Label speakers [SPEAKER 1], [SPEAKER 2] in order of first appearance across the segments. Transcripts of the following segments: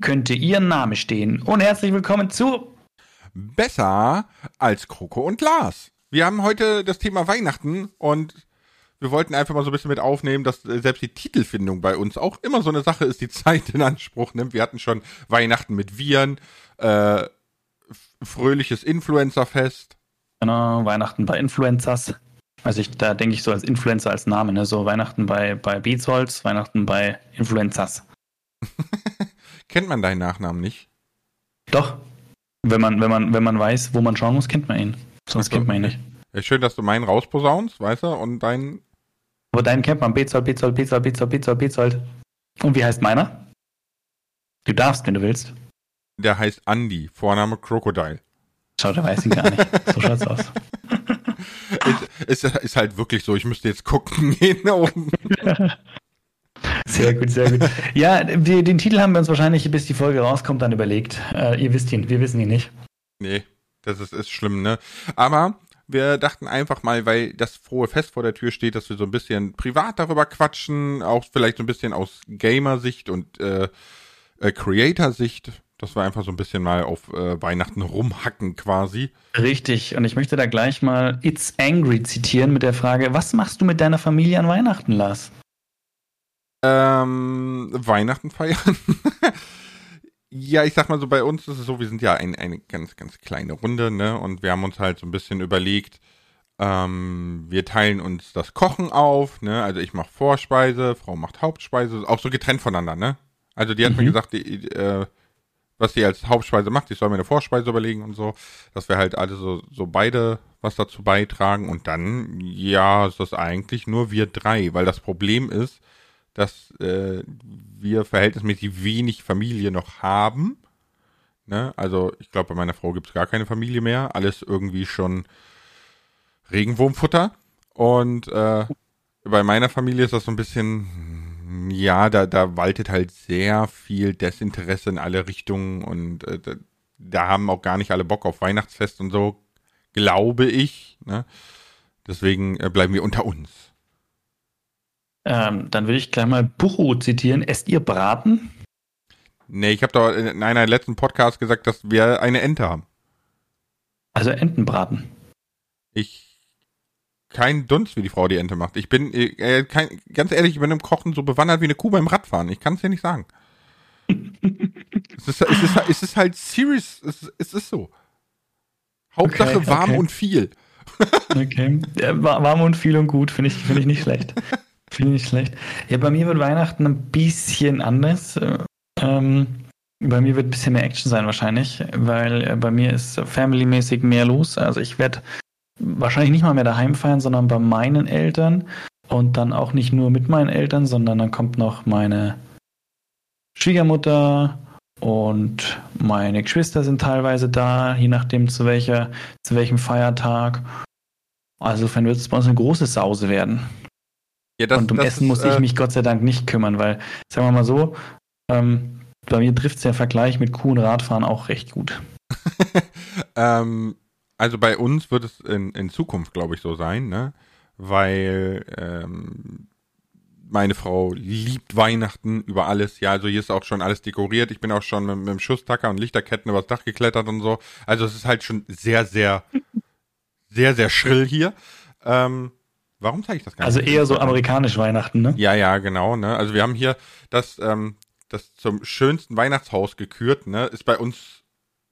[SPEAKER 1] Könnte Ihr Name stehen. Und herzlich willkommen zu
[SPEAKER 2] Besser als Kroko und Lars. Wir haben heute das Thema Weihnachten und wir wollten einfach mal so ein bisschen mit aufnehmen, dass äh, selbst die Titelfindung bei uns auch immer so eine Sache ist, die Zeit in Anspruch nimmt. Wir hatten schon Weihnachten mit Viren, äh, fröhliches Influencerfest.
[SPEAKER 1] Genau, Weihnachten bei Influencers. Also ich, da denke ich so als Influencer als Name, ne? So Weihnachten bei, bei Beatsholz, Weihnachten bei Influencers.
[SPEAKER 2] Kennt man deinen Nachnamen nicht?
[SPEAKER 1] Doch. Wenn man, wenn man, wenn man weiß, wo man schauen muss, kennt man ihn. Sonst
[SPEAKER 2] Also,
[SPEAKER 1] kennt man ihn nicht.
[SPEAKER 2] Ja, schön, dass du meinen rausposaunst, weißt du, und deinen.
[SPEAKER 1] Aber deinen kennt man. Bezold, Bezold, Bezold, Bezold, Bezold, Bezold. Und wie heißt meiner? Du darfst, wenn du willst.
[SPEAKER 2] Der heißt Andy, Vorname Crocodile.
[SPEAKER 1] Schau, der weiß ihn gar nicht. So schaut's aus.
[SPEAKER 2] ist, ist, ist halt wirklich so, ich müsste jetzt gucken gehen oben.
[SPEAKER 1] Sehr gut, sehr gut. Ja, die, den Titel haben wir uns wahrscheinlich, bis die Folge rauskommt, dann überlegt. Äh, ihr wisst ihn, wir wissen ihn nicht.
[SPEAKER 2] Nee, das ist, ist schlimm, ne? Aber wir dachten einfach mal, weil das frohe Fest vor der Tür steht, dass wir so ein bisschen privat darüber quatschen, auch vielleicht so ein bisschen aus Gamer-Sicht und äh, äh, Creator-Sicht, dass wir einfach so ein bisschen mal auf äh, Weihnachten rumhacken quasi.
[SPEAKER 1] Richtig, und ich möchte da gleich mal It's Angry zitieren mit der Frage, was machst du mit deiner Familie an Weihnachten, Lars?
[SPEAKER 2] Ähm, Weihnachten feiern. ja, ich sag mal so, bei uns ist es so, wir sind ja ein, eine ganz, ganz kleine Runde, ne? Und wir haben uns halt so ein bisschen überlegt, ähm, wir teilen uns das Kochen auf, ne? Also ich mache Vorspeise, Frau macht Hauptspeise, auch so getrennt voneinander, ne? Also die hat mir
[SPEAKER 1] Mhm.
[SPEAKER 2] gesagt, die, äh, was sie als Hauptspeise macht, ich soll mir eine Vorspeise überlegen und so, dass wir halt alle so, so beide was dazu beitragen und dann, ja, ist das eigentlich nur wir drei, weil das Problem ist, dass äh, wir verhältnismäßig wenig Familie noch haben. Ne? Also ich glaube, bei meiner Frau gibt es gar keine Familie mehr. Alles irgendwie schon Regenwurmfutter. Und äh, bei meiner Familie ist das so ein bisschen, ja, da, da waltet halt sehr viel Desinteresse in alle Richtungen und äh, da, da haben auch gar nicht alle Bock auf Weihnachtsfest und so, glaube ich. Ne? Deswegen äh, bleiben wir unter uns.
[SPEAKER 1] Ähm, dann würde ich gleich mal Buchu zitieren. Esst ihr Braten?
[SPEAKER 2] Nee, ich habe doch in einer letzten Podcast gesagt, dass wir eine Ente haben.
[SPEAKER 1] Also Entenbraten.
[SPEAKER 2] Ich kein Dunst, wie die Frau die Ente macht. Ich bin äh, kein, ganz ehrlich, ich bin im Kochen so bewandert wie eine Kuh beim Radfahren. Ich kann es dir nicht sagen. es, ist, es, ist, es ist halt serious. Es, ist- es ist so. Hauptsache
[SPEAKER 1] Okay,
[SPEAKER 2] warm
[SPEAKER 1] okay.
[SPEAKER 2] und viel.
[SPEAKER 1] Okay. Warm und viel und gut, finde ich, finde ich nicht schlecht. Finde ich schlecht. Ja, bei mir wird Weihnachten ein bisschen anders. Äh, Ähm, bei mir wird ein bisschen mehr Action sein wahrscheinlich, weil äh, bei mir ist familymäßig mehr los. Also ich werde wahrscheinlich nicht mal mehr daheim feiern, sondern bei meinen Eltern und dann auch nicht nur mit meinen Eltern, sondern dann kommt noch meine Schwiegermutter und meine Geschwister sind teilweise da, je nachdem zu welcher, zu welchem Feiertag. Also insofern wird es bei uns eine große Sause werden.
[SPEAKER 2] Ja, das,
[SPEAKER 1] und um Essen
[SPEAKER 2] ist,
[SPEAKER 1] muss ich
[SPEAKER 2] äh,
[SPEAKER 1] mich Gott sei Dank nicht kümmern, weil, sagen wir mal so, ähm, bei mir trifft es der Vergleich mit Kuh und Radfahren auch recht gut.
[SPEAKER 2] ähm, also bei uns wird es in, in Zukunft, glaube ich, so sein, ne? Weil ähm, meine Frau liebt Weihnachten über alles. Ja, also hier ist auch schon alles dekoriert. Ich bin auch schon mit, mit dem Schusstacker und Lichterketten übers Dach geklettert und so. Also es ist halt schon sehr, sehr, sehr, sehr schrill hier. Ähm, warum zeige ich das gar
[SPEAKER 1] Also
[SPEAKER 2] nicht?
[SPEAKER 1] eher so amerikanisch Weihnachten, ne?
[SPEAKER 2] Ja, ja, genau. Ne? Also wir haben hier das, ähm, das zum schönsten Weihnachtshaus gekürt. Ne? Ist bei uns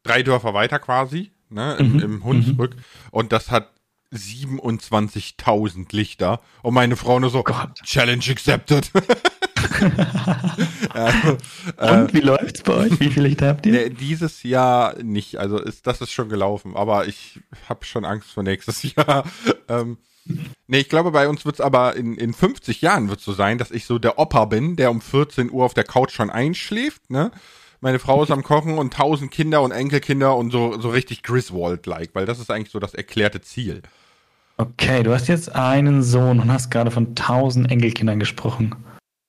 [SPEAKER 2] drei Dörfer weiter quasi, ne? im,
[SPEAKER 1] Mhm,
[SPEAKER 2] im Hunsrück. Und das hat 27.000 Lichter. Und meine Frau nur so,
[SPEAKER 1] Gott.
[SPEAKER 2] Challenge accepted. also, äh,
[SPEAKER 1] Und wie läuft's bei euch? Wie viele Lichter habt ihr?
[SPEAKER 2] nee, dieses Jahr nicht. Also ist, das ist schon gelaufen. Aber ich habe schon Angst vor nächstes Jahr. ähm, Nee, ich glaube, bei uns wird's aber in, in 50 Jahren wird's so sein, dass ich so der Opa bin, der um 14 Uhr auf der Couch schon einschläft, ne? Meine Frau ist am Kochen und tausend Kinder und Enkelkinder und so, so richtig Griswold-like, weil das ist eigentlich so das erklärte Ziel.
[SPEAKER 1] Okay, du hast jetzt einen Sohn und hast gerade von tausend Enkelkindern gesprochen.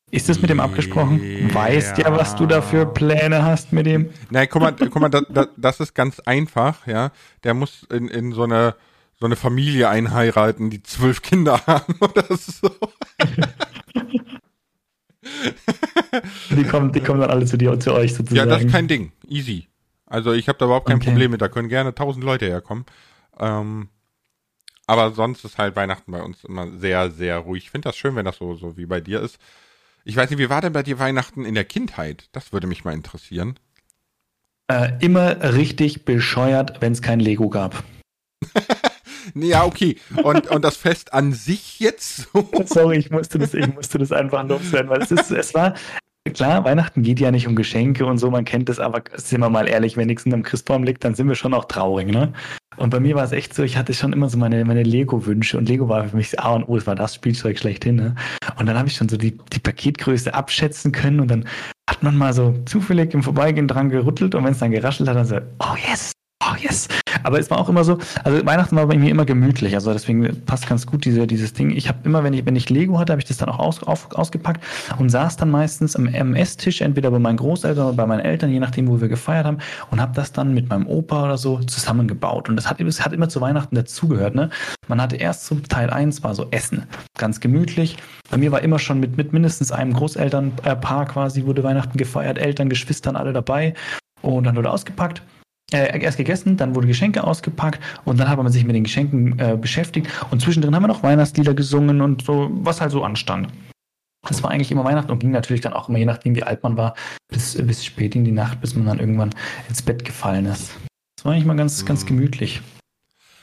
[SPEAKER 1] Ist das mit dem abgesprochen?
[SPEAKER 2] Ja.
[SPEAKER 1] Weißt ja, was du da für Pläne hast mit dem?
[SPEAKER 2] Nein, guck mal, guck mal, das, das, das ist ganz einfach, ja. Der muss in, in so eine so eine Familie einheiraten, die zwölf Kinder haben oder so.
[SPEAKER 1] die, kommen, die kommen dann alle zu dir zu euch sozusagen.
[SPEAKER 2] Ja, das ist kein Ding. Easy. Also ich habe da überhaupt kein
[SPEAKER 1] Okay.
[SPEAKER 2] Problem mit. Da können gerne tausend Leute herkommen. Ähm, aber sonst ist halt Weihnachten bei uns immer sehr, sehr ruhig. Ich finde das schön, wenn das so, so wie bei dir ist. Ich weiß nicht, wie war denn bei dir Weihnachten in der Kindheit? Das würde mich mal interessieren.
[SPEAKER 1] Äh, immer richtig bescheuert, wenn es kein Lego gab.
[SPEAKER 2] Ja, okay. Und, und das Fest an sich jetzt so?
[SPEAKER 1] Sorry, ich musste das, ich musste das einfach loswerden, weil es ist, es war, klar, Weihnachten geht ja nicht um Geschenke und so, man kennt das, aber sind wir mal ehrlich, wenn nichts am Christbaum liegt, dann sind wir schon auch traurig, ne? Und bei mir war es echt so, ich hatte schon immer so meine, meine Lego-Wünsche und Lego war für mich A und O, es war das Spielzeug schlechthin, ne? Und dann habe ich schon so die, die Paketgröße abschätzen können und dann hat man mal so zufällig im Vorbeigehen dran gerüttelt und wenn es dann geraschelt hat, dann so, oh yes, oh yes. Aber es war auch immer so, also Weihnachten war bei mir immer gemütlich, also deswegen passt ganz gut diese, dieses Ding. Ich habe immer, wenn ich, wenn ich Lego hatte, habe ich das dann auch aus, auf, ausgepackt und saß dann meistens am, Esstisch, entweder bei meinen Großeltern oder bei meinen Eltern, je nachdem, wo wir gefeiert haben, und habe das dann mit meinem Opa oder so zusammengebaut. Und das hat, das hat immer zu Weihnachten dazugehört. Ne? Man hatte erst so Teil 1 war so Essen, ganz gemütlich. Bei mir war immer schon mit, mit mindestens einem Großelternpaar quasi, wurde Weihnachten gefeiert, Eltern, Geschwistern, alle dabei. Und dann wurde ausgepackt äh, erst gegessen, dann wurde Geschenke ausgepackt und dann hat man sich mit den Geschenken äh, beschäftigt und zwischendrin haben wir noch Weihnachtslieder gesungen und so, was halt so anstand. Das war eigentlich immer Weihnachten und ging natürlich dann auch immer, je nachdem wie alt man war, bis, bis spät in die Nacht, bis man dann irgendwann ins Bett gefallen ist. Das war eigentlich mal ganz, ganz
[SPEAKER 2] Mhm.
[SPEAKER 1] gemütlich.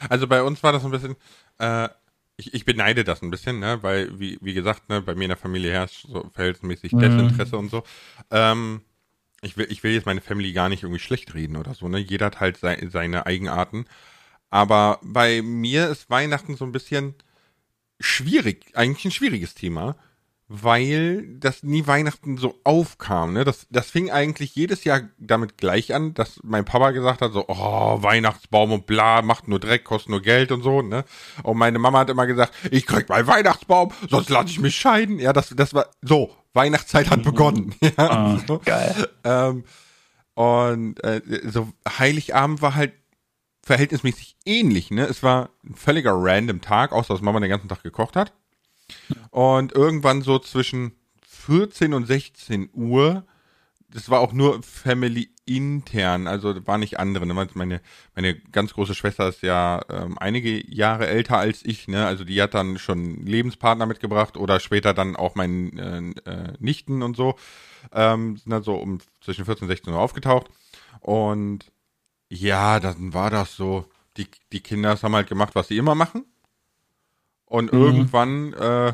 [SPEAKER 2] Also bei uns war das ein bisschen, äh, ich, ich beneide das ein bisschen, ne, weil, wie, wie gesagt, ne, bei mir in der Familie herrscht so verhältnismäßig
[SPEAKER 1] Mhm.
[SPEAKER 2] Desinteresse und so. Ähm, ich will, ich will jetzt meine Family gar nicht irgendwie schlecht reden oder so, ne? Jeder hat halt sei, seine Eigenarten. Aber bei mir ist Weihnachten so ein bisschen schwierig, eigentlich ein schwieriges Thema, weil das nie Weihnachten so aufkam. Ne? Das, das fing eigentlich jedes Jahr damit gleich an, dass mein Papa gesagt hat, so, oh, Weihnachtsbaum und bla, macht nur Dreck, kostet nur Geld und so. Ne? Und meine Mama hat immer gesagt, ich krieg meinen Weihnachtsbaum, sonst lasse ich mich scheiden. Ja, das, das war so, Weihnachtszeit hat begonnen. Ja,
[SPEAKER 1] Ah,
[SPEAKER 2] so.
[SPEAKER 1] geil.
[SPEAKER 2] Ähm, und äh, so Heiligabend war halt verhältnismäßig ähnlich, ne? Es war ein völliger random Tag, außer dass Mama den ganzen Tag gekocht hat. Und irgendwann so zwischen 14 und 16 Uhr, das war auch nur Family intern, also war nicht andere. Ne? Meine, meine ganz große Schwester ist ja ähm, einige Jahre älter als ich, ne? Also die hat dann schon Lebenspartner mitgebracht oder später dann auch meinen äh, äh, Nichten und so. Ähm, sind dann so um zwischen 14 und 16 Uhr aufgetaucht. Und ja, dann war das so, die, die Kinder haben halt gemacht, was sie immer machen. Und
[SPEAKER 1] Mhm.
[SPEAKER 2] irgendwann äh,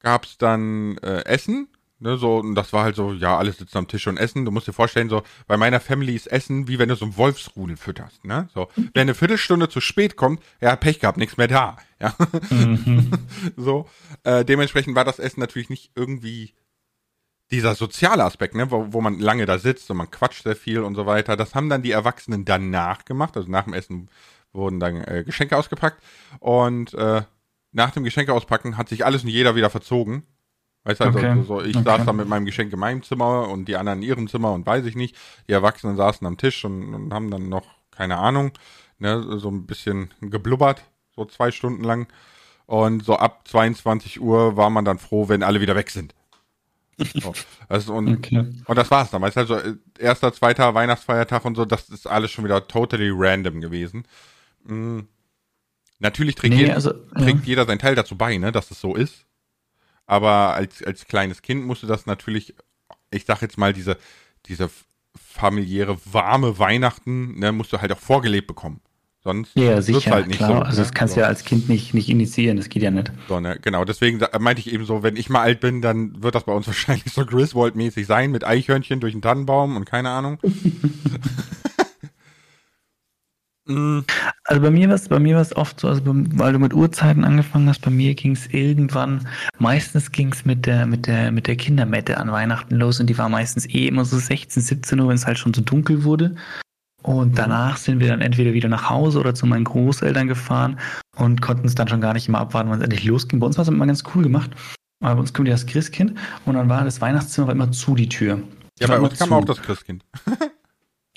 [SPEAKER 2] gab es dann äh, Essen. Ne, so, und das war halt so, ja, alle sitzen am Tisch und essen. Du musst dir vorstellen, so, bei meiner Family ist Essen, wie wenn du so einen Wolfsrudel fütterst, ne? So, wer eine Viertelstunde zu spät kommt, ja, Pech gehabt, nichts mehr da. Ja.
[SPEAKER 1] Mhm.
[SPEAKER 2] so. Äh, dementsprechend war das Essen natürlich nicht irgendwie dieser soziale Aspekt, ne, wo, wo man lange da sitzt und man quatscht sehr viel und so weiter. Das haben dann die Erwachsenen danach gemacht. Also nach dem Essen wurden dann äh, Geschenke ausgepackt. Und äh, nach dem Geschenke auspacken hat sich alles und jeder wieder verzogen. Weißt du, also
[SPEAKER 1] Okay.
[SPEAKER 2] so, so, ich
[SPEAKER 1] Okay.
[SPEAKER 2] saß dann mit meinem Geschenk in meinem Zimmer und die anderen in ihrem Zimmer und weiß ich nicht. Die Erwachsenen saßen am Tisch und, und haben dann noch, keine Ahnung, ne, so ein bisschen geblubbert, so zwei Stunden lang. Und so ab 22 Uhr war man dann froh, wenn alle wieder weg sind. So. Also und,
[SPEAKER 1] Okay.
[SPEAKER 2] und das war's dann. Weißt du, also äh, erster, zweiter Weihnachtsfeiertag und so, das ist alles schon wieder totally random gewesen. Mm. Natürlich trägt,
[SPEAKER 1] Nee,
[SPEAKER 2] jeder,
[SPEAKER 1] also,
[SPEAKER 2] trägt jeder seinen Teil dazu bei, ne, dass es so ist. Aber als, als kleines Kind musste das natürlich, ich sag jetzt mal, diese, diese familiäre, warme Weihnachten, ne, musst du halt auch vorgelebt bekommen. Sonst
[SPEAKER 1] Ja, sicher,
[SPEAKER 2] halt nicht
[SPEAKER 1] klar.
[SPEAKER 2] so.
[SPEAKER 1] also das
[SPEAKER 2] ne?
[SPEAKER 1] kannst
[SPEAKER 2] so.
[SPEAKER 1] du ja als Kind nicht, nicht initiieren, das geht ja nicht.
[SPEAKER 2] So, ne, genau, deswegen meinte ich eben so, wenn ich mal alt bin, dann wird das bei uns wahrscheinlich so Griswold-mäßig sein, mit Eichhörnchen durch den Tannenbaum und keine Ahnung.
[SPEAKER 1] Also bei mir war es bei mir war es oft so, also weil du mit Uhrzeiten angefangen hast, bei mir ging es irgendwann, meistens ging es mit der, mit der, mit der Kindermette an Weihnachten los und die war meistens eh immer so 16, 17 Uhr, wenn es halt schon so dunkel wurde. Und danach sind wir dann entweder wieder nach Hause oder zu meinen Großeltern gefahren und konnten es dann schon gar nicht immer abwarten, wann es endlich losging. Bei uns war es immer ganz cool gemacht. Aber bei uns kommt ja das Christkind und dann war das Weihnachtszimmer war immer zu, die Tür.
[SPEAKER 2] ja, bei uns kam
[SPEAKER 1] zu.
[SPEAKER 2] auch das Christkind.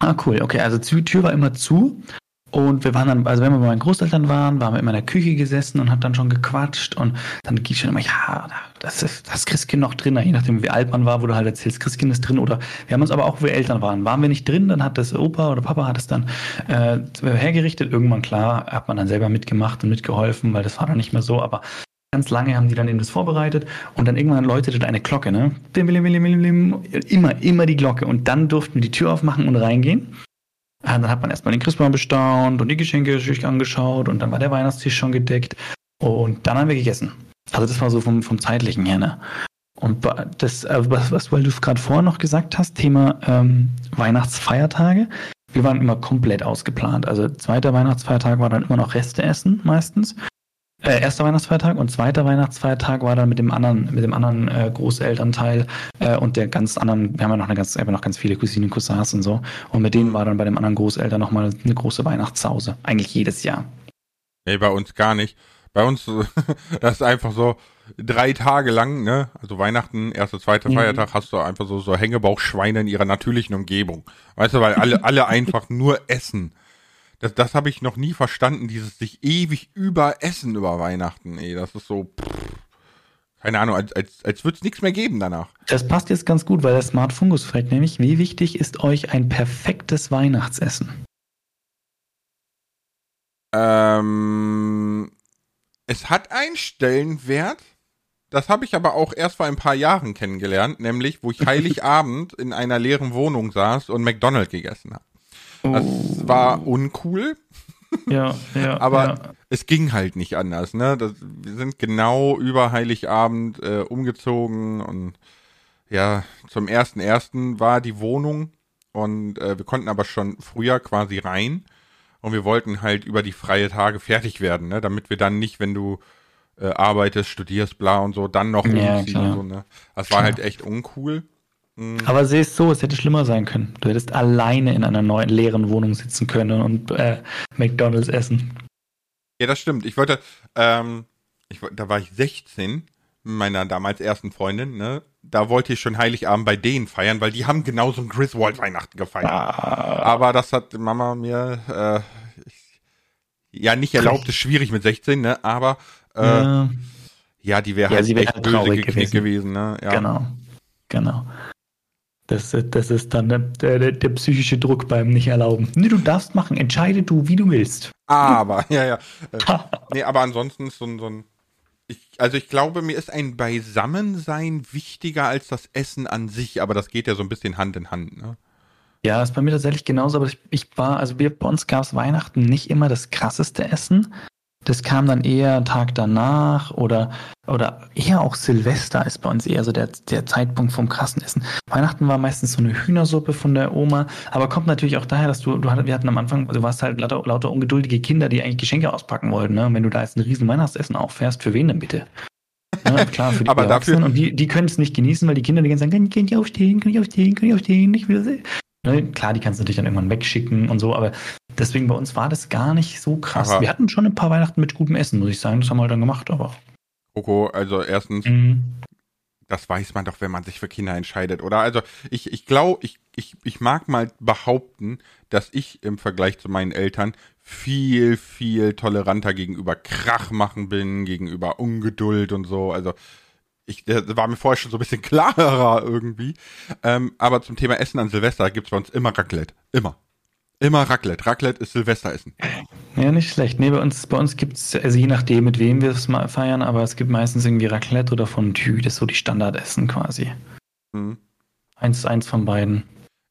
[SPEAKER 1] Ah, cool. Okay, also die Tür war immer zu Und wir waren dann, also wenn wir bei meinen Großeltern waren, waren wir immer in der Küche gesessen und hat dann schon gequatscht und dann ging schon immer, ja, das ist das Christkind noch drin, je nachdem wie alt man war, wo du halt erzählst, Christkind ist drin oder wir haben uns aber auch, wo wir Eltern waren, waren wir nicht drin, dann hat das Opa oder Papa hat es dann äh, hergerichtet. Irgendwann, klar, hat man dann selber mitgemacht und mitgeholfen, weil das war dann nicht mehr so, aber ganz lange haben die dann eben das vorbereitet und dann irgendwann läutete eine Glocke, ne? Immer, immer die Glocke und dann durften wir die Tür aufmachen und reingehen ja, dann hat man erstmal den Christbaum bestaunt und die Geschenke angeschaut und dann war der Weihnachtstisch schon gedeckt und dann haben wir gegessen. Also das war so vom, vom zeitlichen her, ne? Und das, äh, was, was weil du gerade vorher noch gesagt hast, Thema ähm, Weihnachtsfeiertage. Wir waren immer komplett ausgeplant. Also zweiter Weihnachtsfeiertag war dann immer noch Reste essen meistens äh, erster Weihnachtsfeiertag und zweiter Weihnachtsfeiertag war dann mit dem anderen, mit dem anderen äh, Großelternteil äh, und der ganz anderen, wir haben ja noch eine ganz, wir noch ganz viele Cousinen, Cousins und so. Und mit denen war dann bei dem anderen Großeltern nochmal eine große Weihnachtshause. Eigentlich jedes Jahr.
[SPEAKER 2] Nee, bei uns gar nicht. Bei uns, das ist einfach so drei Tage lang, ne? Also Weihnachten, erster, zweiter mhm. Feiertag, hast du einfach so, so Hängebauchschweine in ihrer natürlichen Umgebung. Weißt du, weil alle, alle einfach nur essen. Das, das habe ich noch nie verstanden, dieses sich ewig überessen über Weihnachten. Ey, das ist so. Pff, keine Ahnung, als, als, als würde es nichts mehr geben danach.
[SPEAKER 1] Das passt jetzt ganz gut, weil der Smart Fungus fragt nämlich, wie wichtig ist euch ein perfektes Weihnachtsessen?
[SPEAKER 2] Ähm, es hat einen Stellenwert. Das habe ich aber auch erst vor ein paar Jahren kennengelernt, nämlich wo ich Heiligabend in einer leeren Wohnung saß und McDonald's gegessen habe. Das oh. war uncool.
[SPEAKER 1] Ja, ja.
[SPEAKER 2] Aber
[SPEAKER 1] ja.
[SPEAKER 2] es ging halt nicht anders, ne? Das, wir sind genau über Heiligabend äh, umgezogen und ja, zum ersten ersten war die Wohnung und äh, wir konnten aber schon früher quasi rein und wir wollten halt über die freie Tage fertig werden, ne? Damit wir dann nicht, wenn du äh, arbeitest, studierst, bla und so, dann noch
[SPEAKER 1] ja, umziehen
[SPEAKER 2] und so, ne? Das war halt echt uncool.
[SPEAKER 1] Mhm. Aber sieh es so, es hätte schlimmer sein können. Du hättest alleine in einer neuen leeren Wohnung sitzen können und äh, McDonalds essen.
[SPEAKER 2] Ja, das stimmt. Ich wollte, ähm, ich, da war ich 16 mit meiner damals ersten Freundin, ne? Da wollte ich schon Heiligabend bei denen feiern, weil die haben genauso ein Griswold Weihnachten gefeiert. Ah. Aber das hat Mama mir äh, ich, ja nicht erlaubt, ist schwierig mit 16, ne? Aber äh, ja. ja die wäre ja, halt
[SPEAKER 1] echt böse gewesen.
[SPEAKER 2] gewesen, ne?
[SPEAKER 1] Ja. Genau. Genau. Das, das ist dann der, der, der, psychische Druck beim nicht erlauben. Nee, du darfst machen, entscheide du, wie du willst.
[SPEAKER 2] Aber, ja, ja. Äh, nee, aber ansonsten ist so ein, so ein ich, also ich glaube, mir ist ein Beisammensein wichtiger als das Essen an sich, aber das geht ja so ein bisschen Hand in Hand, ne?
[SPEAKER 1] Ja, ist bei mir tatsächlich genauso, aber ich, ich war, also wir, bei uns gab es Weihnachten nicht immer das krasseste Essen, das kam dann eher Tag danach oder, oder eher auch Silvester ist bei uns eher so der, der Zeitpunkt vom krassen Essen. Weihnachten war meistens so eine Hühnersuppe von der Oma, aber kommt natürlich auch daher, dass du, du wir hatten am Anfang, du warst halt lauter, lauter ungeduldige Kinder, die eigentlich Geschenke auspacken wollten. Ne? Und wenn du da jetzt ein riesen Weihnachtsessen auffährst, für wen denn bitte? Ja, klar, für die
[SPEAKER 2] aber dafür
[SPEAKER 1] und die, die können es nicht genießen, weil die Kinder die ganze sagen, kann ich aufstehen, kann ich aufstehen, kann ich aufstehen, ich will Ne, klar, die kannst du natürlich dann irgendwann wegschicken und so, aber deswegen bei uns war das gar nicht so krass. Aber wir hatten schon ein paar Weihnachten mit gutem Essen, muss ich sagen. Das haben wir halt dann gemacht, aber.
[SPEAKER 2] Coco, also erstens, mhm. das weiß man doch, wenn man sich für Kinder entscheidet, oder? Also ich, ich glaube, ich, ich, ich mag mal behaupten, dass ich im Vergleich zu meinen Eltern viel, viel toleranter gegenüber Krach machen bin, gegenüber Ungeduld und so. Also ich, das war mir vorher schon so ein bisschen klarer irgendwie. Ähm, aber zum Thema Essen an Silvester gibt's bei uns immer Raclette. Immer. Immer Raclette. Raclette ist Silvesteressen.
[SPEAKER 1] Ja, nicht schlecht. Nee, bei uns, bei uns gibt's, also je nachdem, mit wem wir es mal feiern, aber es gibt meistens irgendwie Raclette oder Fondue. Das ist so die Standardessen quasi. Mhm. Eins, eins von beiden.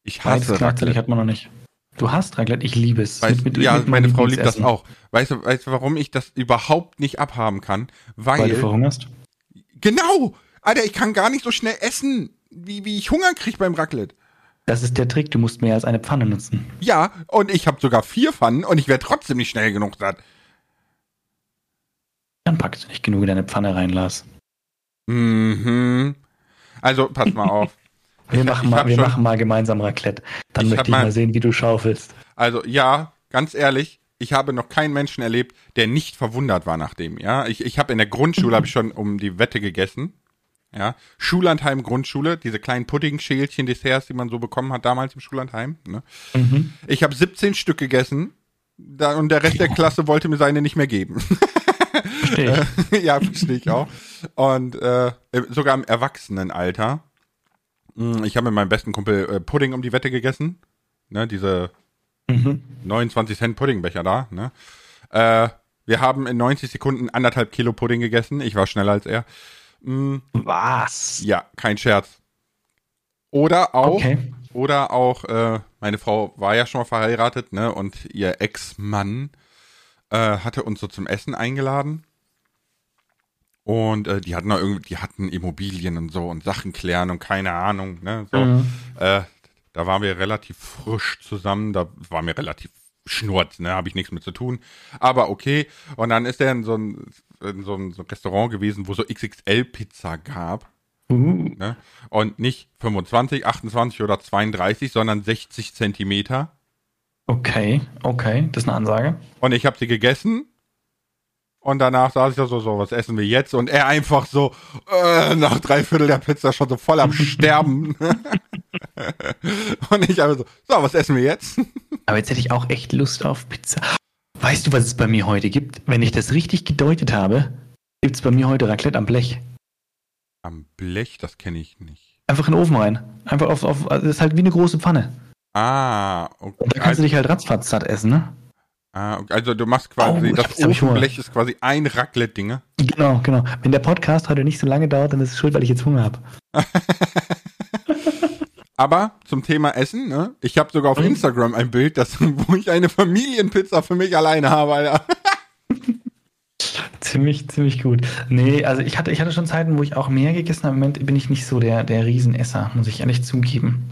[SPEAKER 2] Ich hasse Beides Raclette.
[SPEAKER 1] hat man noch nicht. Du hast Raclette, ich liebe es.
[SPEAKER 2] Weißt, mit, mit, ja, mit meine Frau liebt das auch. Weißt du, weißt warum ich das überhaupt nicht abhaben kann? Weil,
[SPEAKER 1] Weil du verhungerst?
[SPEAKER 2] Genau! Alter, ich kann gar nicht so schnell essen, wie, wie ich Hunger kriege beim Raclette.
[SPEAKER 1] Das ist der Trick, du musst mehr als eine Pfanne nutzen.
[SPEAKER 2] Ja, und ich habe sogar vier Pfannen und ich werde trotzdem nicht schnell genug satt.
[SPEAKER 1] Dann packst du nicht genug in deine Pfanne rein, Lars.
[SPEAKER 2] Mhm. Also, pass mal auf.
[SPEAKER 1] wir ich, machen, ich mal, wir machen mal gemeinsam Raclette. Dann möchte ich mal, mal sehen, wie du schaufelst.
[SPEAKER 2] Also, ja, ganz ehrlich, ich habe noch keinen Menschen erlebt, der nicht verwundert war nach dem. Ja, ich, ich habe in der Grundschule habe ich schon um die Wette gegessen. Ja, Schullandheim Grundschule, diese kleinen Pudding-Schälchen, Desserts, die man so bekommen hat damals im Schullandheim. Ne? Mhm. Ich habe 17 Stück gegessen Da, und der Rest der Klasse wollte mir seine nicht mehr geben.
[SPEAKER 1] Verstehe ich.
[SPEAKER 2] ja, verstehe ich auch. Und äh, sogar im Erwachsenenalter. Hm, Ich habe mit meinem besten Kumpel äh, Pudding um die Wette gegessen. Ne, diese
[SPEAKER 1] Mhm.
[SPEAKER 2] 29 Cent Puddingbecher da. Ne? Äh, wir haben in 90 Sekunden anderthalb Kilo Pudding gegessen. Ich war schneller als er. Mm,
[SPEAKER 1] Was?
[SPEAKER 2] ja, kein Scherz. Oder auch,
[SPEAKER 1] Okay.
[SPEAKER 2] oder auch, äh, meine Frau war ja schon mal verheiratet, ne? Und ihr Ex-Mann äh, hatte uns so zum Essen eingeladen. Und äh, die hatten da irgendwie, die hatten Immobilien und so und Sachen klären und keine Ahnung, ne? So.
[SPEAKER 1] Mhm.
[SPEAKER 2] Äh, da waren wir relativ frisch zusammen, da war mir relativ schnurz, ne, habe ich nichts mit zu tun. Aber okay. Und dann ist er in so ein, in so ein, so ein Restaurant gewesen, wo so XXL-Pizza gab.
[SPEAKER 1] Uh,
[SPEAKER 2] Ne? Und nicht 25, 28 oder 32, sondern 60 Zentimeter.
[SPEAKER 1] okay, okay, das ist eine Ansage.
[SPEAKER 2] Und ich habe sie gegessen. Und danach saß ich da so, so, was essen wir jetzt? Und er einfach so, äh, nach drei Viertel der Pizza schon so voll am Sterben. und ich einfach so, so, was essen wir jetzt?
[SPEAKER 1] Aber jetzt hätte ich auch echt Lust auf Pizza. Weißt du, was es bei mir heute gibt? Wenn ich das richtig gedeutet habe, gibt es bei mir heute Raclette am Blech.
[SPEAKER 2] Am Blech, das kenne ich nicht.
[SPEAKER 1] Einfach in den Ofen rein. Einfach auf, auf also das ist halt wie eine große Pfanne.
[SPEAKER 2] Ah, okay.
[SPEAKER 1] Und da kannst du dich halt ratzfatz satt essen, ne?
[SPEAKER 2] ah, okay. also du machst quasi,
[SPEAKER 1] Oh,
[SPEAKER 2] das. Ofenblech ist quasi ein Raclette-Dinge.
[SPEAKER 1] Genau, genau. Wenn der Podcast heute nicht so lange dauert, dann ist es schuld, weil ich jetzt Hunger habe.
[SPEAKER 2] Aber zum Thema Essen, ne? Ich habe sogar auf
[SPEAKER 1] Mhm.
[SPEAKER 2] Instagram ein Bild, das, wo ich eine Familienpizza für mich alleine habe, Alter.
[SPEAKER 1] Ziemlich, ziemlich gut. Nee, also ich hatte, ich hatte schon Zeiten, wo ich auch mehr gegessen habe. Im Moment bin ich nicht so der, der Riesenesser, muss ich ehrlich zugeben.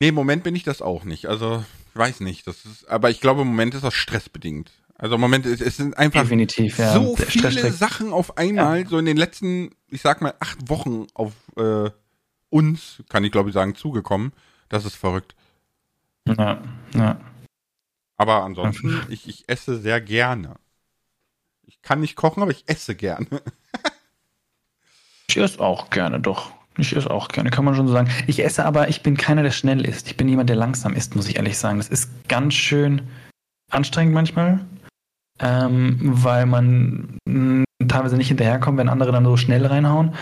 [SPEAKER 2] Nee, im Moment bin ich das auch nicht. Also, ich weiß nicht. Das ist, aber ich glaube, im Moment ist das stressbedingt. Also im Moment, es, es sind einfach
[SPEAKER 1] Definitiv, ja.
[SPEAKER 2] so viele Sachen auf einmal, so in den letzten, ich sag mal, acht Wochen auf äh, uns, kann ich glaube ich sagen, zugekommen. Das ist verrückt.
[SPEAKER 1] Ja, ja.
[SPEAKER 2] Aber ansonsten, ich, ich esse sehr gerne. Ich kann nicht kochen, aber ich esse gerne.
[SPEAKER 1] Ich esse auch gerne, doch. Ich esse auch gerne, kann man schon so sagen. Ich esse aber, ich bin keiner, der schnell isst. Ich bin jemand, der langsam isst, muss ich ehrlich sagen. Das ist ganz schön anstrengend manchmal, ähm, weil man mh, teilweise nicht hinterherkommt, wenn andere dann so schnell reinhauen.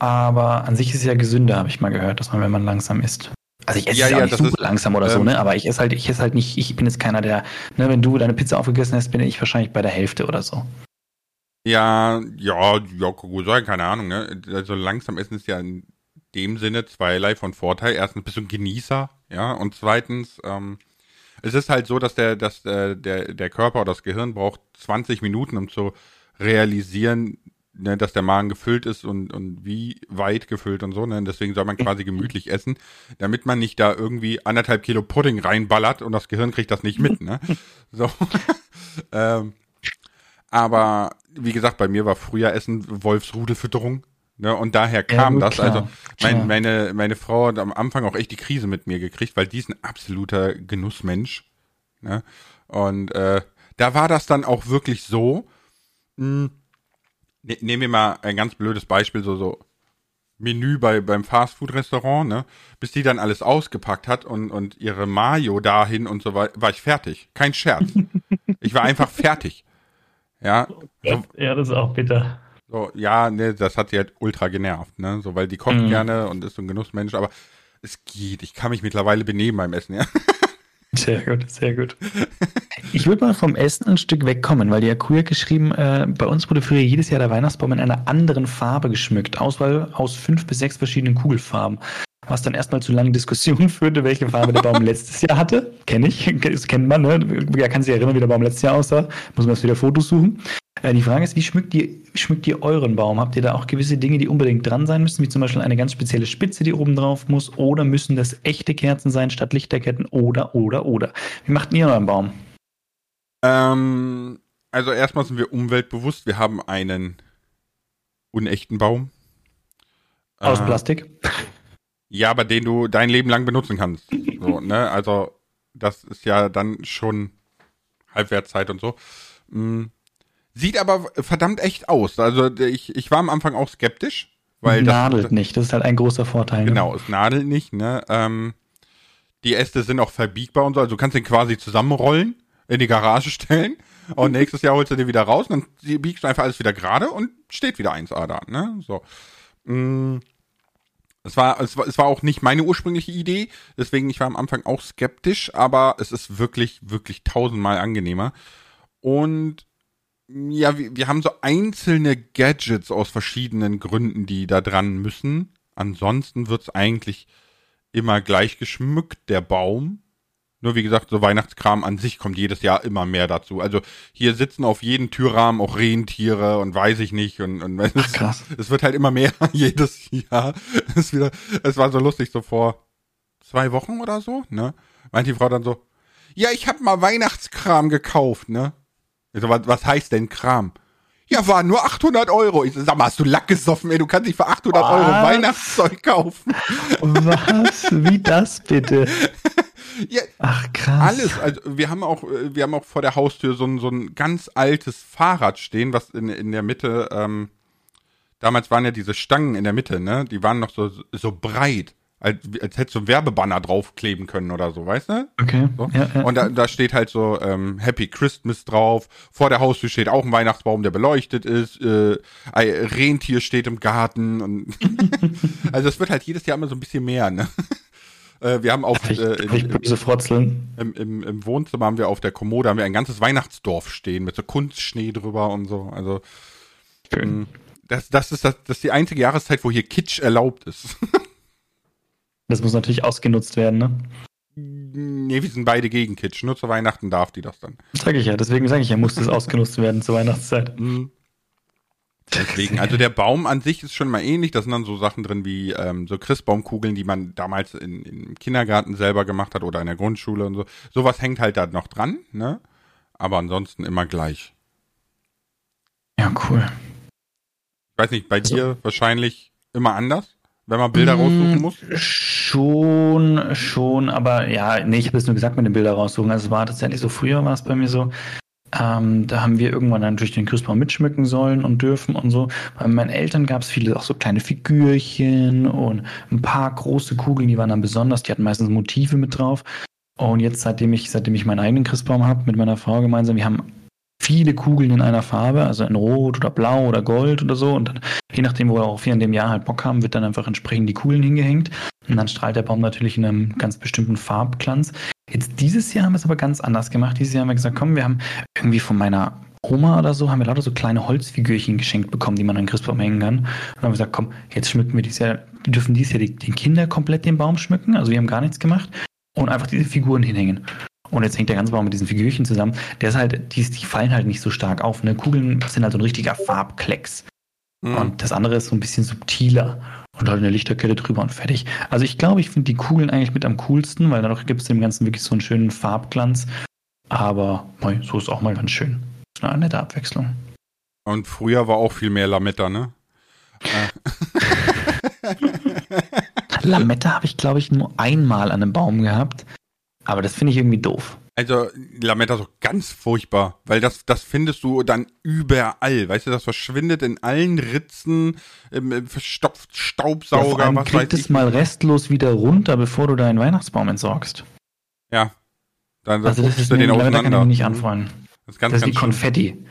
[SPEAKER 1] Aber an sich ist es ja gesünder, habe ich mal gehört, dass man, wenn man langsam isst. Also ich esse
[SPEAKER 2] Ja,
[SPEAKER 1] ja,
[SPEAKER 2] ja,
[SPEAKER 1] nicht super
[SPEAKER 2] ist,
[SPEAKER 1] langsam oder so,
[SPEAKER 2] ähm,
[SPEAKER 1] ne? Aber ich esse halt, ich esse halt nicht, ich bin jetzt keiner, der, ne, wenn du deine Pizza aufgegessen hast, bin ich wahrscheinlich bei der Hälfte oder so.
[SPEAKER 2] Ja, ja, ja, gut sein, keine Ahnung, ne? Also langsam essen ist ja in dem Sinne zweierlei von Vorteil. Erstens bist du ein Genießer, ja, und zweitens, ähm, es ist halt so, dass der, dass äh, der, der Körper oder das Gehirn braucht 20 Minuten, um zu realisieren, ne, dass der Magen gefüllt ist und, und wie weit gefüllt und so, ne? Deswegen soll man quasi gemütlich essen, damit man nicht da irgendwie anderthalb Kilo Pudding reinballert und das Gehirn kriegt das nicht mit, ne? So. ähm, aber wie gesagt, bei mir war früher Essen Wolfsrudelfütterung. Ne, und daher kam
[SPEAKER 1] gut,
[SPEAKER 2] das.
[SPEAKER 1] klar,
[SPEAKER 2] Also mein,
[SPEAKER 1] klar.
[SPEAKER 2] meine, meine Frau hat am Anfang auch echt die Krise mit mir gekriegt, weil die ist ein absoluter Genussmensch. Ne? Und äh, da war das dann auch wirklich so. Mh, ne, nehmen wir mal ein ganz blödes Beispiel, so, so Menü bei, beim Fastfood-Restaurant, ne? Bis die dann alles ausgepackt hat und, und ihre Mayo dahin und so weiter, war ich fertig. Kein Scherz. ich war einfach fertig. Ja, so,
[SPEAKER 1] Ja, das ist auch bitter.
[SPEAKER 2] so, ja, ne, das hat sie halt ultra genervt, ne? So, weil die kocht
[SPEAKER 1] Mhm.
[SPEAKER 2] gerne und ist so ein Genussmensch, aber es geht. Ich kann mich mittlerweile benehmen beim Essen, ja.
[SPEAKER 1] Sehr gut, sehr gut. Ich würde mal vom Essen ein Stück wegkommen, weil die ja cool geschrieben, äh, bei uns wurde früher jedes Jahr der Weihnachtsbaum in einer anderen Farbe geschmückt. Auswahl aus fünf bis sechs verschiedenen Kugelfarben. Was dann erstmal zu langen Diskussionen führte, welche Farbe der Baum letztes Jahr hatte. Kenne ich, das kennt man, ne? Wer kann sich erinnern, wie der Baum letztes Jahr aussah? Muss man erst wieder Fotos suchen. Äh, die Frage ist, wie schmückt ihr, schmückt ihr euren Baum? Habt ihr da auch gewisse Dinge, die unbedingt dran sein müssen, wie zum Beispiel eine ganz spezielle Spitze, die oben drauf muss? Oder müssen das echte Kerzen sein statt Lichterketten? Oder, oder, oder. Wie macht ihr euren Baum?
[SPEAKER 2] Ähm, also erstmal sind wir umweltbewusst. Wir haben einen unechten Baum.
[SPEAKER 1] Aus
[SPEAKER 2] Äh,
[SPEAKER 1] Plastik?
[SPEAKER 2] Ja, aber den du dein Leben lang benutzen kannst. So, ne? Also, das ist ja dann schon Halbwertszeit und so. Mm. Sieht aber verdammt echt aus. Also, ich, ich war am Anfang auch skeptisch, weil das.
[SPEAKER 1] Nadelt nicht, das ist halt ein großer Vorteil. ne?
[SPEAKER 2] Genau, es nadelt nicht, ne? Ähm, die Äste sind auch verbiegbar und so, also du kannst den quasi zusammenrollen. In die Garage stellen und nächstes Jahr holst du den wieder raus und dann biegst du einfach alles wieder gerade und steht wieder 1A da, ne? So. Mm. Es war, es war, es war auch nicht meine ursprüngliche Idee, deswegen ich war am Anfang auch skeptisch, aber es ist wirklich, wirklich tausendmal angenehmer. Und ja, wir, wir haben so einzelne Gadgets aus verschiedenen Gründen, die da dran müssen. Ansonsten wird's eigentlich immer gleich geschmückt, der Baum. Nur wie gesagt, so Weihnachtskram an sich kommt jedes Jahr immer mehr dazu. Also hier sitzen auf jedem Türrahmen auch Rentiere und weiß ich nicht. Und, und
[SPEAKER 1] Ach,
[SPEAKER 2] es,
[SPEAKER 1] krass.
[SPEAKER 2] es wird halt immer mehr jedes Jahr. Es, wieder, es war so lustig, so vor zwei Wochen oder so, ne? Meint die Frau dann so, ja, ich hab mal Weihnachtskram gekauft, ne? Ich so, was, was heißt denn Kram? Ja, war nur 800 Euro. Ich so, sag mal, hast du Lack gesoffen, ey? Du kannst nicht für 800 Euro
[SPEAKER 1] Was?
[SPEAKER 2] Weihnachtszeug kaufen.
[SPEAKER 1] Was? Wie das bitte?
[SPEAKER 2] Ja,
[SPEAKER 1] Ach, krass.
[SPEAKER 2] Alles, also wir haben auch, äh, wir haben auch vor der Haustür so ein, so ein ganz altes Fahrrad stehen, was in, in der Mitte, ähm, damals waren ja diese Stangen in der Mitte, ne? Die waren noch so, so breit, als, als hättest du einen Werbebanner draufkleben können oder so, weißt du?
[SPEAKER 1] Okay.
[SPEAKER 2] So.
[SPEAKER 1] Ja, ja.
[SPEAKER 2] Und da, da steht halt so ähm, Happy Christmas drauf. Vor der Haustür steht auch ein Weihnachtsbaum, der beleuchtet ist. Äh, Rentier steht im Garten. Und also es wird halt jedes Jahr immer so ein bisschen mehr. Ne? Äh, wir haben
[SPEAKER 1] ich,
[SPEAKER 2] äh,
[SPEAKER 1] ich böse frotzeln?
[SPEAKER 2] im, im, im Wohnzimmer haben wir auf der Kommode haben wir ein ganzes Weihnachtsdorf stehen mit so Kunstschnee drüber und so. Also
[SPEAKER 1] Schön.
[SPEAKER 2] das, das ist das, das ist die einzige Jahreszeit, wo hier Kitsch erlaubt ist.
[SPEAKER 1] Das muss natürlich ausgenutzt werden, ne?
[SPEAKER 2] nee, wir sind beide gegen Kitsch. Nur zu Weihnachten darf die das dann.
[SPEAKER 1] Sag ich ja, deswegen sage ich ja, muss das ausgenutzt werden zur Weihnachtszeit.
[SPEAKER 2] Mhm. Deswegen, also der Baum an sich ist schon mal ähnlich. Da sind dann so Sachen drin wie ähm, so Christbaumkugeln, die man damals in, im Kindergarten selber gemacht hat oder in der Grundschule und so. Sowas hängt halt da noch dran, ne? Aber ansonsten immer gleich.
[SPEAKER 1] Ja, cool.
[SPEAKER 2] Ich weiß nicht, bei
[SPEAKER 1] So.
[SPEAKER 2] dir wahrscheinlich immer anders, wenn man Bilder raussuchen muss.
[SPEAKER 1] Mm, Schon, schon, aber ja, nee, ich habe es nur gesagt mit den Bilder raussuchen. Also es war tatsächlich so, früher war es bei mir so, ähm, da haben wir irgendwann natürlich den Christbaum mitschmücken sollen und dürfen und so. Bei meinen Eltern gab es viele auch so kleine Figürchen und ein paar große Kugeln, die waren dann besonders, die hatten meistens Motive mit drauf. Und jetzt, seitdem ich, seitdem ich meinen eigenen Christbaum habe, mit meiner Frau gemeinsam, wir haben viele Kugeln in einer Farbe, also in Rot oder Blau oder Gold oder so. Und dann, je nachdem, wo auch wir in dem Jahr halt Bock haben, wird dann einfach entsprechend die Kugeln hingehängt. Und dann strahlt der Baum natürlich in einem ganz bestimmten Farbglanz. Jetzt dieses Jahr haben wir es aber ganz anders gemacht. Dieses Jahr haben wir gesagt, komm, wir haben irgendwie von meiner Oma oder so, haben wir lauter so kleine Holzfigürchen geschenkt bekommen, die man an den Christbaum hängen kann. Und dann haben wir gesagt, komm, jetzt schmücken wir dieses Jahr, dürfen dieses Jahr die, den Kinder komplett den Baum schmücken. Also wir haben gar nichts gemacht. Und einfach diese Figuren hinhängen. Und jetzt hängt der ganze Baum mit diesen Figürchen zusammen. Der ist halt, die, die fallen halt nicht so stark auf. Ne? Kugeln sind halt so ein richtiger Farbklecks.
[SPEAKER 2] Mhm.
[SPEAKER 1] Und das andere ist so ein bisschen subtiler. Und halt eine Lichterkette drüber und fertig. Also ich glaube, ich finde die Kugeln eigentlich mit am coolsten, weil dadurch gibt es dem Ganzen wirklich so einen schönen Farbglanz. Aber mei, so ist auch mal ganz schön. Ist eine nette Abwechslung.
[SPEAKER 2] Und früher war auch viel mehr Lametta, ne?
[SPEAKER 1] Lametta habe ich, glaube ich, nur einmal an einem Baum gehabt. Aber das finde ich irgendwie doof.
[SPEAKER 2] Also Lametta ist auch ganz furchtbar, weil das, das findest du dann überall. Weißt du, das verschwindet in allen Ritzen, im, verstopft
[SPEAKER 1] Ja,
[SPEAKER 2] Staubsauger,
[SPEAKER 1] allem
[SPEAKER 2] was
[SPEAKER 1] krieg
[SPEAKER 2] weiß
[SPEAKER 1] das
[SPEAKER 2] ich.
[SPEAKER 1] mal restlos wieder runter, bevor du deinen Weihnachtsbaum entsorgst.
[SPEAKER 2] Ja. Dann,
[SPEAKER 1] Also das ist
[SPEAKER 2] du den
[SPEAKER 1] Lametta kann ich
[SPEAKER 2] auseinander.
[SPEAKER 1] nicht anfreuen.
[SPEAKER 2] Das ist ganz,
[SPEAKER 1] Das ist wie
[SPEAKER 2] ganz schlimm.
[SPEAKER 1] Konfetti.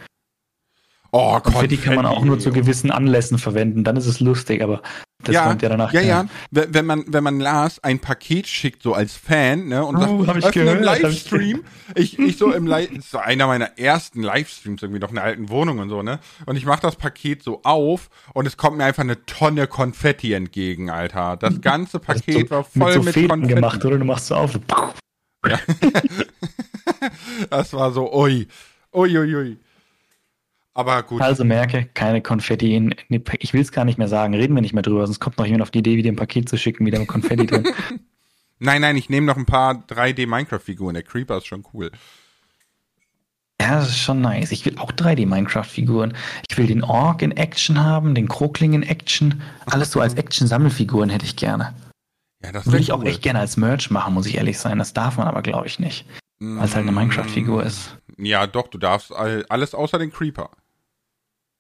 [SPEAKER 2] Oh,
[SPEAKER 1] Konfetti kann man auch nur zu gewissen Anlässen verwenden, dann ist es lustig, aber das
[SPEAKER 2] ja,
[SPEAKER 1] kommt ja danach.
[SPEAKER 2] ja, ja. Wenn man, wenn man Lars ein Paket schickt, so als Fan, ne, und
[SPEAKER 1] Oh, hab
[SPEAKER 2] sagt,
[SPEAKER 1] ich
[SPEAKER 2] öffne im
[SPEAKER 1] gehört, hab ich
[SPEAKER 2] Livestream, ich, ich so im Live, das so einer meiner ersten Livestreams irgendwie noch in der alten Wohnung und so, ne, und ich mach das Paket so auf und es kommt mir einfach eine Tonne Konfetti entgegen, Alter. Das ganze Paket
[SPEAKER 1] so,
[SPEAKER 2] war voll
[SPEAKER 1] mit so
[SPEAKER 2] mit,
[SPEAKER 1] Fäden
[SPEAKER 2] Konfetti.
[SPEAKER 1] gemacht, oder? Du machst so auf. so,
[SPEAKER 2] Das war so, ui, ui, ui, ui. Aber gut.
[SPEAKER 1] Also merke, keine Konfetti in, in Ich will es gar nicht mehr sagen, reden wir nicht mehr drüber, sonst kommt noch jemand auf die Idee, wieder ein Paket zu schicken, wieder mit Konfetti drin.
[SPEAKER 2] Nein, nein, ich nehme noch ein paar 3D Minecraft-Figuren. Der Creeper ist schon cool.
[SPEAKER 1] Ja, das ist schon nice. Ich will auch 3D-Minecraft-Figuren. Ich will den Ork in Action haben, den Krokling in Action. Alles so als Action-Sammelfiguren hätte ich gerne.
[SPEAKER 2] Ja, das
[SPEAKER 1] Würde ich auch
[SPEAKER 2] cool.
[SPEAKER 1] echt gerne als Merch machen, muss ich ehrlich sein. Das darf man aber, glaube ich, nicht. Weil es halt eine Minecraft-Figur ist.
[SPEAKER 2] Ja, doch, du darfst all, alles außer den Creeper.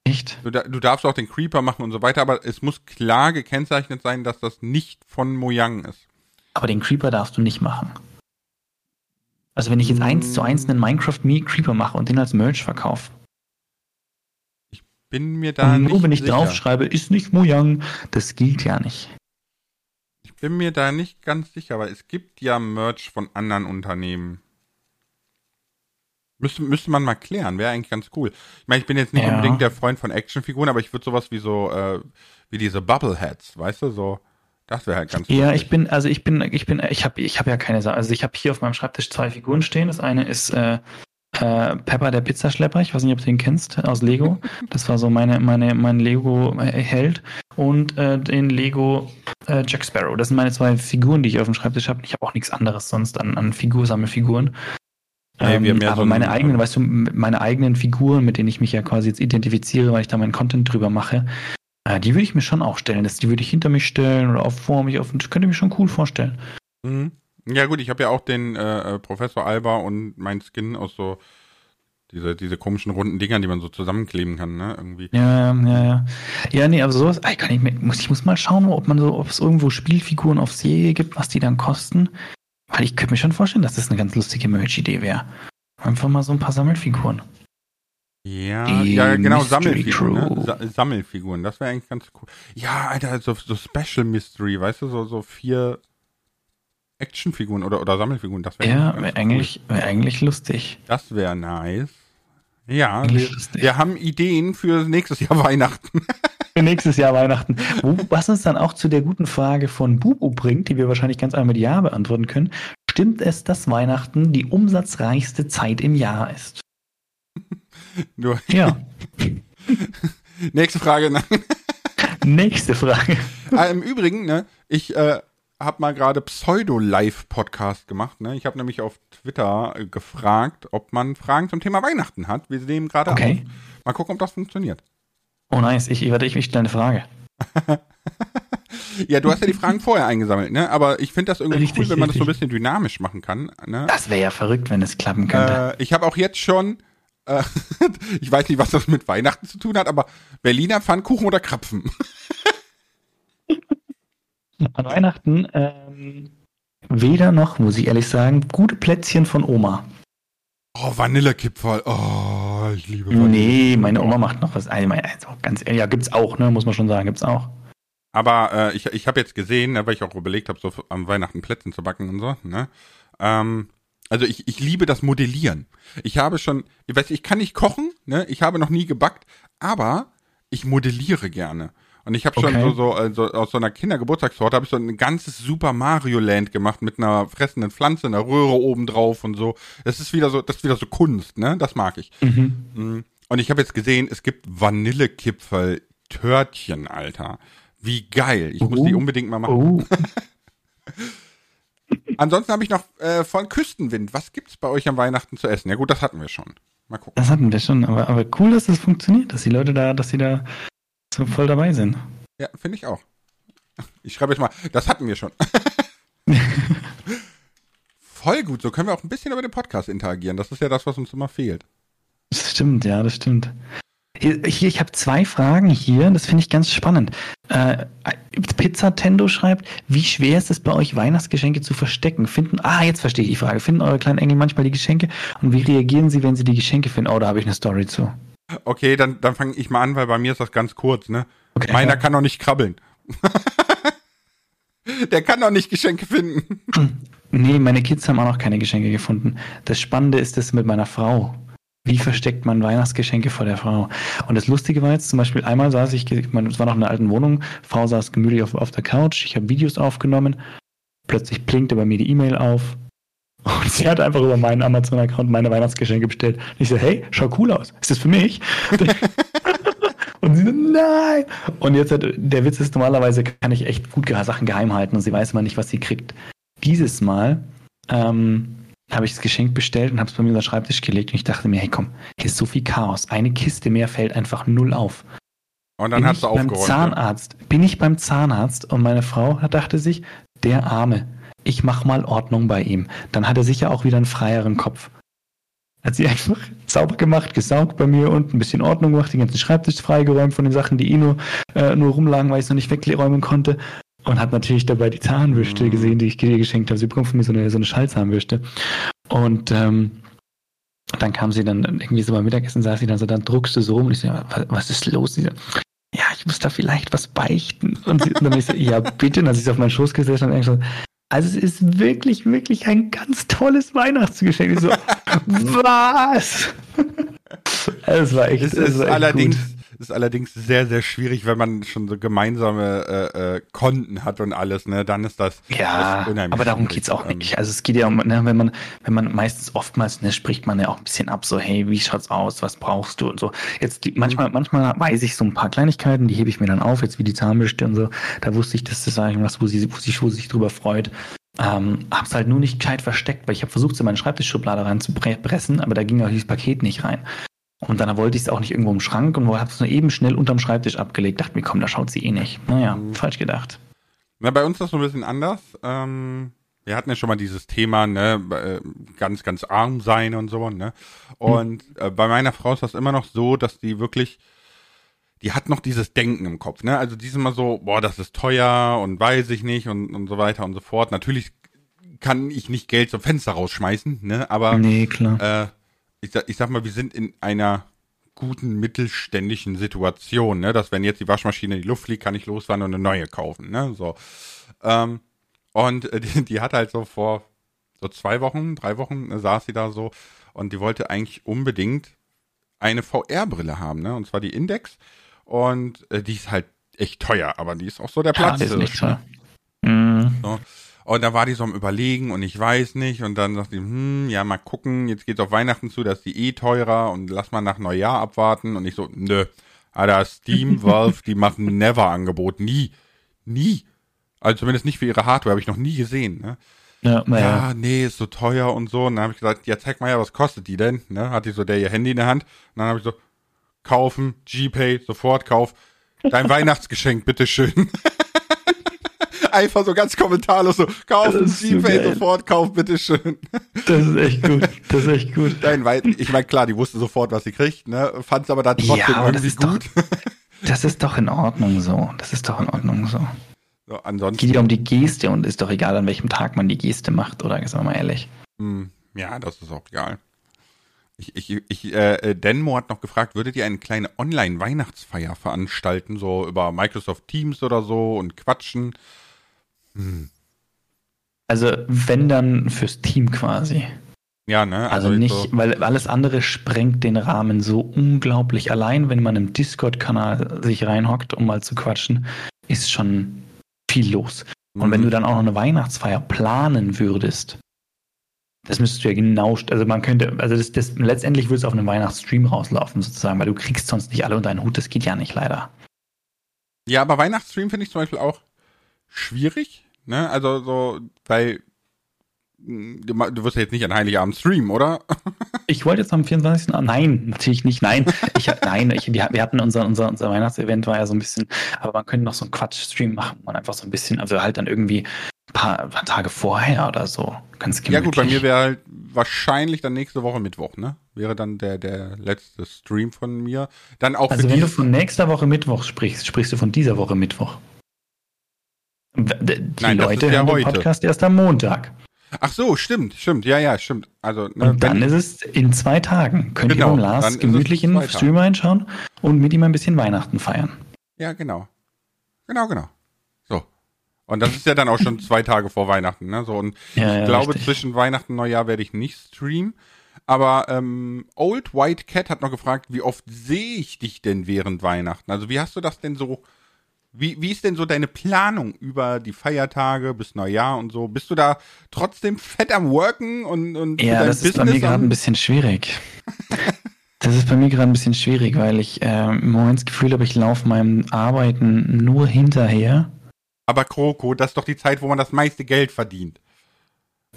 [SPEAKER 1] Echt?
[SPEAKER 2] Du, du darfst auch den Creeper machen und so weiter, aber es muss klar gekennzeichnet sein, dass das nicht von Mojang ist.
[SPEAKER 1] Aber den Creeper darfst du nicht machen. Also wenn ich jetzt eins zu eins einen Minecraft Me Creeper mache und den als Merch verkaufe.
[SPEAKER 2] Ich bin mir da
[SPEAKER 1] und
[SPEAKER 2] nicht
[SPEAKER 1] nur wenn ich
[SPEAKER 2] sicher.
[SPEAKER 1] draufschreibe, ist nicht Mojang, das gilt ja nicht.
[SPEAKER 2] Ich bin mir da nicht ganz sicher, aber es gibt ja Merch von anderen Unternehmen. Müsste, müsste man mal klären, wäre eigentlich ganz cool. Ich meine, ich bin jetzt nicht
[SPEAKER 1] Ja.
[SPEAKER 2] unbedingt der Freund von Actionfiguren, aber ich würde sowas wie so, äh, wie diese Bubbleheads, weißt du, so, das wäre halt ganz
[SPEAKER 1] Ja,
[SPEAKER 2] lustig.
[SPEAKER 1] ich bin, also ich bin, ich bin, ich habe ich hab ja keine Sache. Also ich habe hier auf meinem Schreibtisch zwei Figuren stehen. Das eine ist äh, äh, Pepper der Pizzaschlepper. Ich weiß nicht, ob du den kennst, aus Lego. Das war so meine, meine, mein Lego-Held. Und äh, den Lego äh, Jack Sparrow. Das sind meine zwei Figuren, die ich auf dem Schreibtisch habe. Ich habe auch nichts anderes sonst an, an Figursammelfiguren.
[SPEAKER 2] Nee, wir haben ja
[SPEAKER 1] aber
[SPEAKER 2] so ein-
[SPEAKER 1] meine eigenen, weißt du, meine eigenen Figuren, mit denen ich mich ja quasi jetzt identifiziere, weil ich da meinen Content drüber mache, äh, die würde ich mir schon auch stellen. Das, die würde ich hinter mich stellen oder auf vor mich auf. Das könnte ich mir schon cool vorstellen.
[SPEAKER 2] Mhm. Ja gut, ich habe ja auch den äh, äh, Professor Alba und mein Skin aus so diese, diese komischen runden Dingern, die man so zusammenkleben kann, ne? Irgendwie.
[SPEAKER 1] Ja, ja, ja. Ja, nee, aber sowas, ey, kann ich, mir, muss, ich muss mal schauen, ob man so, ob es irgendwo Spielfiguren auf Serie gibt, was die dann kosten. Weil ich könnte mir schon vorstellen, dass das eine ganz lustige Merch-Idee wäre. Einfach mal so ein paar Sammelfiguren.
[SPEAKER 2] Ja,
[SPEAKER 1] Die
[SPEAKER 2] ja genau,
[SPEAKER 1] Mystery
[SPEAKER 2] Sammelfiguren. Ne? Sammelfiguren, das wäre eigentlich ganz cool. Ja, Alter, so, so Special Mystery, weißt du, so, so vier Actionfiguren oder, oder Sammelfiguren, das wäre
[SPEAKER 1] Ja, wäre eigentlich, wär eigentlich lustig.
[SPEAKER 2] Das wäre nice. Ja, wir, wir haben Ideen für nächstes Jahr Weihnachten.
[SPEAKER 1] Für nächstes Jahr Weihnachten. Was uns dann auch zu der guten Frage von Bubu bringt, die wir wahrscheinlich ganz einmal mit Ja beantworten können. Stimmt es, dass Weihnachten die umsatzreichste Zeit im Jahr ist?
[SPEAKER 2] Nur,
[SPEAKER 1] Ja.
[SPEAKER 2] nächste Frage. Nein.
[SPEAKER 1] Nächste Frage.
[SPEAKER 2] Ah, Im Übrigen, ne, ich äh, habe mal gerade Pseudo-Live-Podcast gemacht. Ne? Ich habe nämlich auf Twitter äh, gefragt, ob man Fragen zum Thema Weihnachten hat. Wir nehmen gerade
[SPEAKER 1] Okay.
[SPEAKER 2] auf. Mal gucken, ob das funktioniert.
[SPEAKER 1] Oh nice, ich, ich warte, ich, ich stelle eine Frage.
[SPEAKER 2] Ja, du hast ja die Fragen vorher eingesammelt, ne? Aber ich finde das irgendwie
[SPEAKER 1] Richtig,
[SPEAKER 2] cool, wenn man das so ein
[SPEAKER 1] richtig.
[SPEAKER 2] bisschen dynamisch machen kann. Ne?
[SPEAKER 1] Das wäre ja verrückt, wenn es klappen könnte.
[SPEAKER 2] Äh, ich habe auch jetzt schon, äh, ich weiß nicht, was das mit Weihnachten zu tun hat, aber Berliner Pfannkuchen oder Krapfen?
[SPEAKER 1] An Weihnachten ähm, weder noch, muss ich ehrlich sagen, gute Plätzchen von Oma.
[SPEAKER 2] Oh, Vanillekipferl. Oh, ich liebe Vanille.
[SPEAKER 1] Nee, meine Oma macht noch was. Also, ganz ehrlich, ja, gibt's auch, ne? Muss man schon sagen, gibt's auch.
[SPEAKER 2] Aber äh, ich, ich habe jetzt gesehen, ne, weil ich auch überlegt habe, so am Weihnachten Plätzchen zu backen und so, ne? Ähm, also ich, ich liebe das Modellieren. Ich habe schon, ich weiß, ich kann nicht kochen, ne? Ich habe noch nie gebackt, aber ich modelliere gerne. Und ich habe schon
[SPEAKER 1] Okay.
[SPEAKER 2] so, so, äh, so aus so einer Kindergeburtstagstorte habe ich so ein ganzes Super Mario Land gemacht mit einer fressenden Pflanze, einer Röhre oben drauf und so. Das ist wieder so, das ist wieder so Kunst, ne? Das mag ich.
[SPEAKER 1] Mhm.
[SPEAKER 2] Mm. Und ich habe jetzt gesehen, es gibt Vanillekipferl Törtchen, Alter. Wie geil. Ich muss
[SPEAKER 1] Oh.
[SPEAKER 2] die unbedingt mal machen.
[SPEAKER 1] Oh,
[SPEAKER 2] Ansonsten habe ich noch äh, von Küstenwind. Was gibt's bei euch am Weihnachten zu essen? Ja gut, das hatten wir schon. Mal gucken.
[SPEAKER 1] das hatten wir schon, aber, aber cool, dass das funktioniert, dass die Leute da, dass sie da so voll dabei sind.
[SPEAKER 2] Ja, finde ich auch. Ich schreibe jetzt mal, das hatten wir schon. Voll gut, so können wir auch ein bisschen über den Podcast interagieren. Das ist ja das, was uns immer fehlt.
[SPEAKER 1] Das stimmt, ja, das stimmt. Hier, hier ich habe zwei Fragen hier, das finde ich ganz spannend. Äh, Pizzatendo schreibt, wie schwer ist es bei euch, Weihnachtsgeschenke zu verstecken? Finden, ah, jetzt verstehe ich die Frage. Finden eure kleinen Engel manchmal die Geschenke? Und wie reagieren sie, wenn sie die Geschenke finden? Oh, da habe ich eine Story zu.
[SPEAKER 2] Okay, dann, dann fange ich mal an, weil bei mir ist das ganz kurz, ne?
[SPEAKER 1] Okay.
[SPEAKER 2] Meiner kann noch nicht krabbeln. Der kann doch nicht Geschenke finden.
[SPEAKER 1] Nee, meine Kids haben auch noch keine Geschenke gefunden. Das Spannende ist das mit meiner Frau. Wie versteckt man Weihnachtsgeschenke vor der Frau? Und das Lustige war jetzt zum Beispiel, einmal saß ich, ich meine, es war noch in einer alten Wohnung, Frau saß gemütlich auf, auf der Couch, ich habe Videos aufgenommen, plötzlich blinkte bei mir die E-Mail auf und sie hat einfach über meinen Amazon-Account meine Weihnachtsgeschenke bestellt. Und ich so, hey, schau cool aus. Ist das für mich? Und sie so, nein! Und jetzt, hat, der Witz ist, normalerweise kann ich echt gut Sachen geheim halten und sie weiß immer nicht, was sie kriegt. Dieses Mal ähm, habe ich das Geschenk bestellt und habe es bei mir unter den Schreibtisch gelegt und ich dachte mir, hey komm, hier ist so viel Chaos. Eine Kiste mehr fällt einfach null auf.
[SPEAKER 2] Und dann
[SPEAKER 1] bin
[SPEAKER 2] hast
[SPEAKER 1] ich
[SPEAKER 2] du
[SPEAKER 1] beim
[SPEAKER 2] aufgeräumt. ne?
[SPEAKER 1] Zahnarzt. Bin ich beim Zahnarzt und meine Frau dachte sich, der Arme, ich mach mal Ordnung bei ihm. Dann hat er sicher auch wieder einen freieren Kopf. Hat sie einfach sauber gemacht, gesaugt bei mir und ein bisschen Ordnung gemacht, den ganzen Schreibtisch freigeräumt von den Sachen, die eh nur, äh, nur rumlagen, weil ich es noch nicht wegräumen konnte. und hat natürlich dabei die Zahnbürste
[SPEAKER 2] Mhm.
[SPEAKER 1] gesehen, die ich dir geschenkt habe. Sie bekommt von mir so eine, so eine Schallzahnbürste. Und ähm, dann kam sie dann irgendwie so beim Mittagessen, saß sie dann so, dann druckst du so rum und ich so, was, was ist los? Sie so, ja, ich muss da vielleicht was beichten. Und, sie, und dann bin ich so, ja, bitte. Und dann ist sie auf meinen Schoß gesessen und ich so, also es ist wirklich, wirklich ein ganz tolles Weihnachtsgeschenk. Ich so, was? Es war echt,
[SPEAKER 2] Es
[SPEAKER 1] es
[SPEAKER 2] ist
[SPEAKER 1] war echt
[SPEAKER 2] allerdings,
[SPEAKER 1] gut.
[SPEAKER 2] Ist allerdings sehr, sehr schwierig, wenn man schon so gemeinsame äh, äh, Konten hat und alles, ne? Dann ist das,
[SPEAKER 1] Ja,
[SPEAKER 2] das
[SPEAKER 1] aber darum
[SPEAKER 2] schwierig.
[SPEAKER 1] geht's auch
[SPEAKER 2] Ähm,
[SPEAKER 1] nicht. Also es geht ja um, ne, wenn man, wenn man meistens oftmals, ne, spricht man ja auch ein bisschen ab, so, hey, wie schaut's aus, was brauchst du und so. Jetzt die, manchmal, manchmal weiß ich so ein paar Kleinigkeiten, die hebe ich mir dann auf, jetzt wie die Zahnbürste und so. Da wusste ich, dass das sage ich was, wo sie, wo sie, wo sie sich drüber freut. Ähm, hab's halt nur nicht gescheit versteckt, weil ich habe versucht, sie in meine Schreibtischschublade reinzupressen, aber da ging auch dieses Paket nicht rein. Und dann wollte ich es auch nicht irgendwo im Schrank und habe es nur eben schnell unterm Schreibtisch abgelegt. Dachte mir, komm, da schaut sie eh nicht. Naja,
[SPEAKER 2] Mhm.
[SPEAKER 1] falsch gedacht.
[SPEAKER 2] Na, bei uns ist das so ein bisschen anders. Ähm, wir hatten ja schon mal dieses Thema, ne, äh, ganz, ganz arm sein und so, ne? Und äh, bei meiner Frau ist das immer noch so, dass die wirklich, die hat noch dieses Denken im Kopf, ne? Also die ist immer so, boah, das ist teuer und weiß ich nicht und, und so weiter und so fort. Natürlich kann ich nicht Geld zum Fenster rausschmeißen, ne? Aber
[SPEAKER 1] Nee, klar.
[SPEAKER 2] äh, ich, sag, ich sag mal, wir sind in einer guten mittelständischen Situation, ne? Dass wenn jetzt die Waschmaschine in die Luft fliegt, kann ich losfahren und eine neue kaufen, ne? So. Ähm, und äh, die, die hat halt so vor so zwei Wochen, drei Wochen äh, saß sie da so und die wollte eigentlich unbedingt eine VR-Brille haben, ne? Und zwar die Index. Und äh, die ist halt echt teuer, aber die ist auch so der
[SPEAKER 1] Ja,
[SPEAKER 2] Platz.
[SPEAKER 1] ist nicht so. Mhm.
[SPEAKER 2] Und da war die so am Überlegen und ich weiß nicht. Und dann sagt die, hm, ja, mal gucken, jetzt geht's auf Weihnachten zu, dass die eh teurer und lass mal nach Neujahr abwarten. Und ich so, nö. Alter, Steam, Valve, die machen Never-Angebot. Nie. Nie. Also zumindest nicht für ihre Hardware, habe ich noch nie gesehen. Ne?
[SPEAKER 1] Ja, naja.
[SPEAKER 2] Ja, nee, ist so teuer und so. Und dann habe ich gesagt, ja, zeig mal ja, was kostet die denn? Ne? Hat die so der ihr Handy in der Hand. Und dann habe ich so, kaufen, GPay, sofort kauf. Dein Weihnachtsgeschenk, bitteschön. Einfach so ganz kommentarlos so, kaufen,
[SPEAKER 1] Das ist so
[SPEAKER 2] sofort kauf, bitteschön.
[SPEAKER 1] Das ist echt gut. Das ist echt gut.
[SPEAKER 2] Dein Wei ich meine, klar, die wusste sofort, was sie kriegt, ne? Fand's aber dann trotzdem
[SPEAKER 1] Ja, aber das
[SPEAKER 2] irgendwie
[SPEAKER 1] ist doch-
[SPEAKER 2] gut.
[SPEAKER 1] Das ist doch in Ordnung so. Das ist doch in Ordnung so.
[SPEAKER 2] So,
[SPEAKER 1] Es
[SPEAKER 2] ansonsten,
[SPEAKER 1] geht ja um die Geste und ist doch egal, an welchem Tag man die Geste macht, oder? Sagen wir mal ehrlich.
[SPEAKER 2] hm, ja, das ist auch egal. Ich, ich, ich, äh, Denmo hat noch gefragt, würdet ihr eine kleine Online-Weihnachtsfeier veranstalten, so über Microsoft Teams oder so und quatschen?
[SPEAKER 1] Also, wenn dann fürs Team quasi.
[SPEAKER 2] Ja, ne?
[SPEAKER 1] Also,
[SPEAKER 2] jetzt
[SPEAKER 1] nicht,
[SPEAKER 2] So,
[SPEAKER 1] weil alles andere sprengt den Rahmen so unglaublich. Allein, wenn man im Discord-Kanal sich reinhockt, um mal zu quatschen, ist schon viel los. Und wenn
[SPEAKER 2] Mhm.
[SPEAKER 1] du dann auch noch eine Weihnachtsfeier planen würdest, das müsstest du ja genau, also man könnte, also das, das letztendlich würde es auf einen Weihnachtsstream rauslaufen, sozusagen, weil du kriegst sonst nicht alle unter einen Hut, das geht ja nicht leider.
[SPEAKER 2] Ja, aber Weihnachtsstream finde ich zum Beispiel auch schwierig, ne? Also so, weil du, wirst ja jetzt nicht an Heiligabend streamen, oder?
[SPEAKER 1] Ich wollte jetzt am 24. Ah, nein, natürlich nicht. Nein, ich nein, ich, wir, hatten unser, unser, unser Weihnachtsevent war ja so ein bisschen, aber man könnte noch so einen Quatsch-Stream machen und einfach so ein bisschen, also halt dann irgendwie ein paar, ein paar Tage vorher oder so. Ganz
[SPEAKER 2] Ja gut, bei mir
[SPEAKER 1] gemütlich.
[SPEAKER 2] wäre halt wahrscheinlich dann nächste Woche Mittwoch, ne? Wäre dann der, der letzte Stream von mir. Dann auch
[SPEAKER 1] Also wenn du von nächster Woche Mittwoch sprichst, sprichst du von dieser Woche Mittwoch. Die
[SPEAKER 2] Nein,
[SPEAKER 1] Leute
[SPEAKER 2] ja
[SPEAKER 1] hören den
[SPEAKER 2] heute.
[SPEAKER 1] Podcast erst am Montag.
[SPEAKER 2] Ach so, stimmt, stimmt, ja, ja, stimmt. Also, ne,
[SPEAKER 1] Und dann ist es in zwei Tagen. Könnt
[SPEAKER 2] Genau,
[SPEAKER 1] ihr beim Lars gemütlich in den Stream reinschauen und mit ihm ein bisschen Weihnachten feiern.
[SPEAKER 2] ja, genau. Genau, genau. So. Und das ist ja dann auch schon zwei Tage vor Weihnachten, ne? So, und
[SPEAKER 1] Ja,
[SPEAKER 2] ich
[SPEAKER 1] ja,
[SPEAKER 2] glaube,
[SPEAKER 1] richtig.
[SPEAKER 2] zwischen Weihnachten und Neujahr werde ich nicht streamen. Aber ähm, Old White Cat hat noch gefragt, wie oft sehe ich dich denn während Weihnachten? Also wie hast du das denn so, wie, wie ist denn so deine Planung über die Feiertage bis Neujahr und so? Bist du da trotzdem fett am Worken und, und
[SPEAKER 1] Ja,
[SPEAKER 2] dein
[SPEAKER 1] das ist bei mir gerade ein bisschen schwierig. Das ist bei mir gerade ein bisschen schwierig, weil ich äh, im Moment das Gefühl habe, ich laufe meinem Arbeiten nur hinterher.
[SPEAKER 2] Aber Kroko, das ist doch die Zeit, wo man das meiste Geld verdient.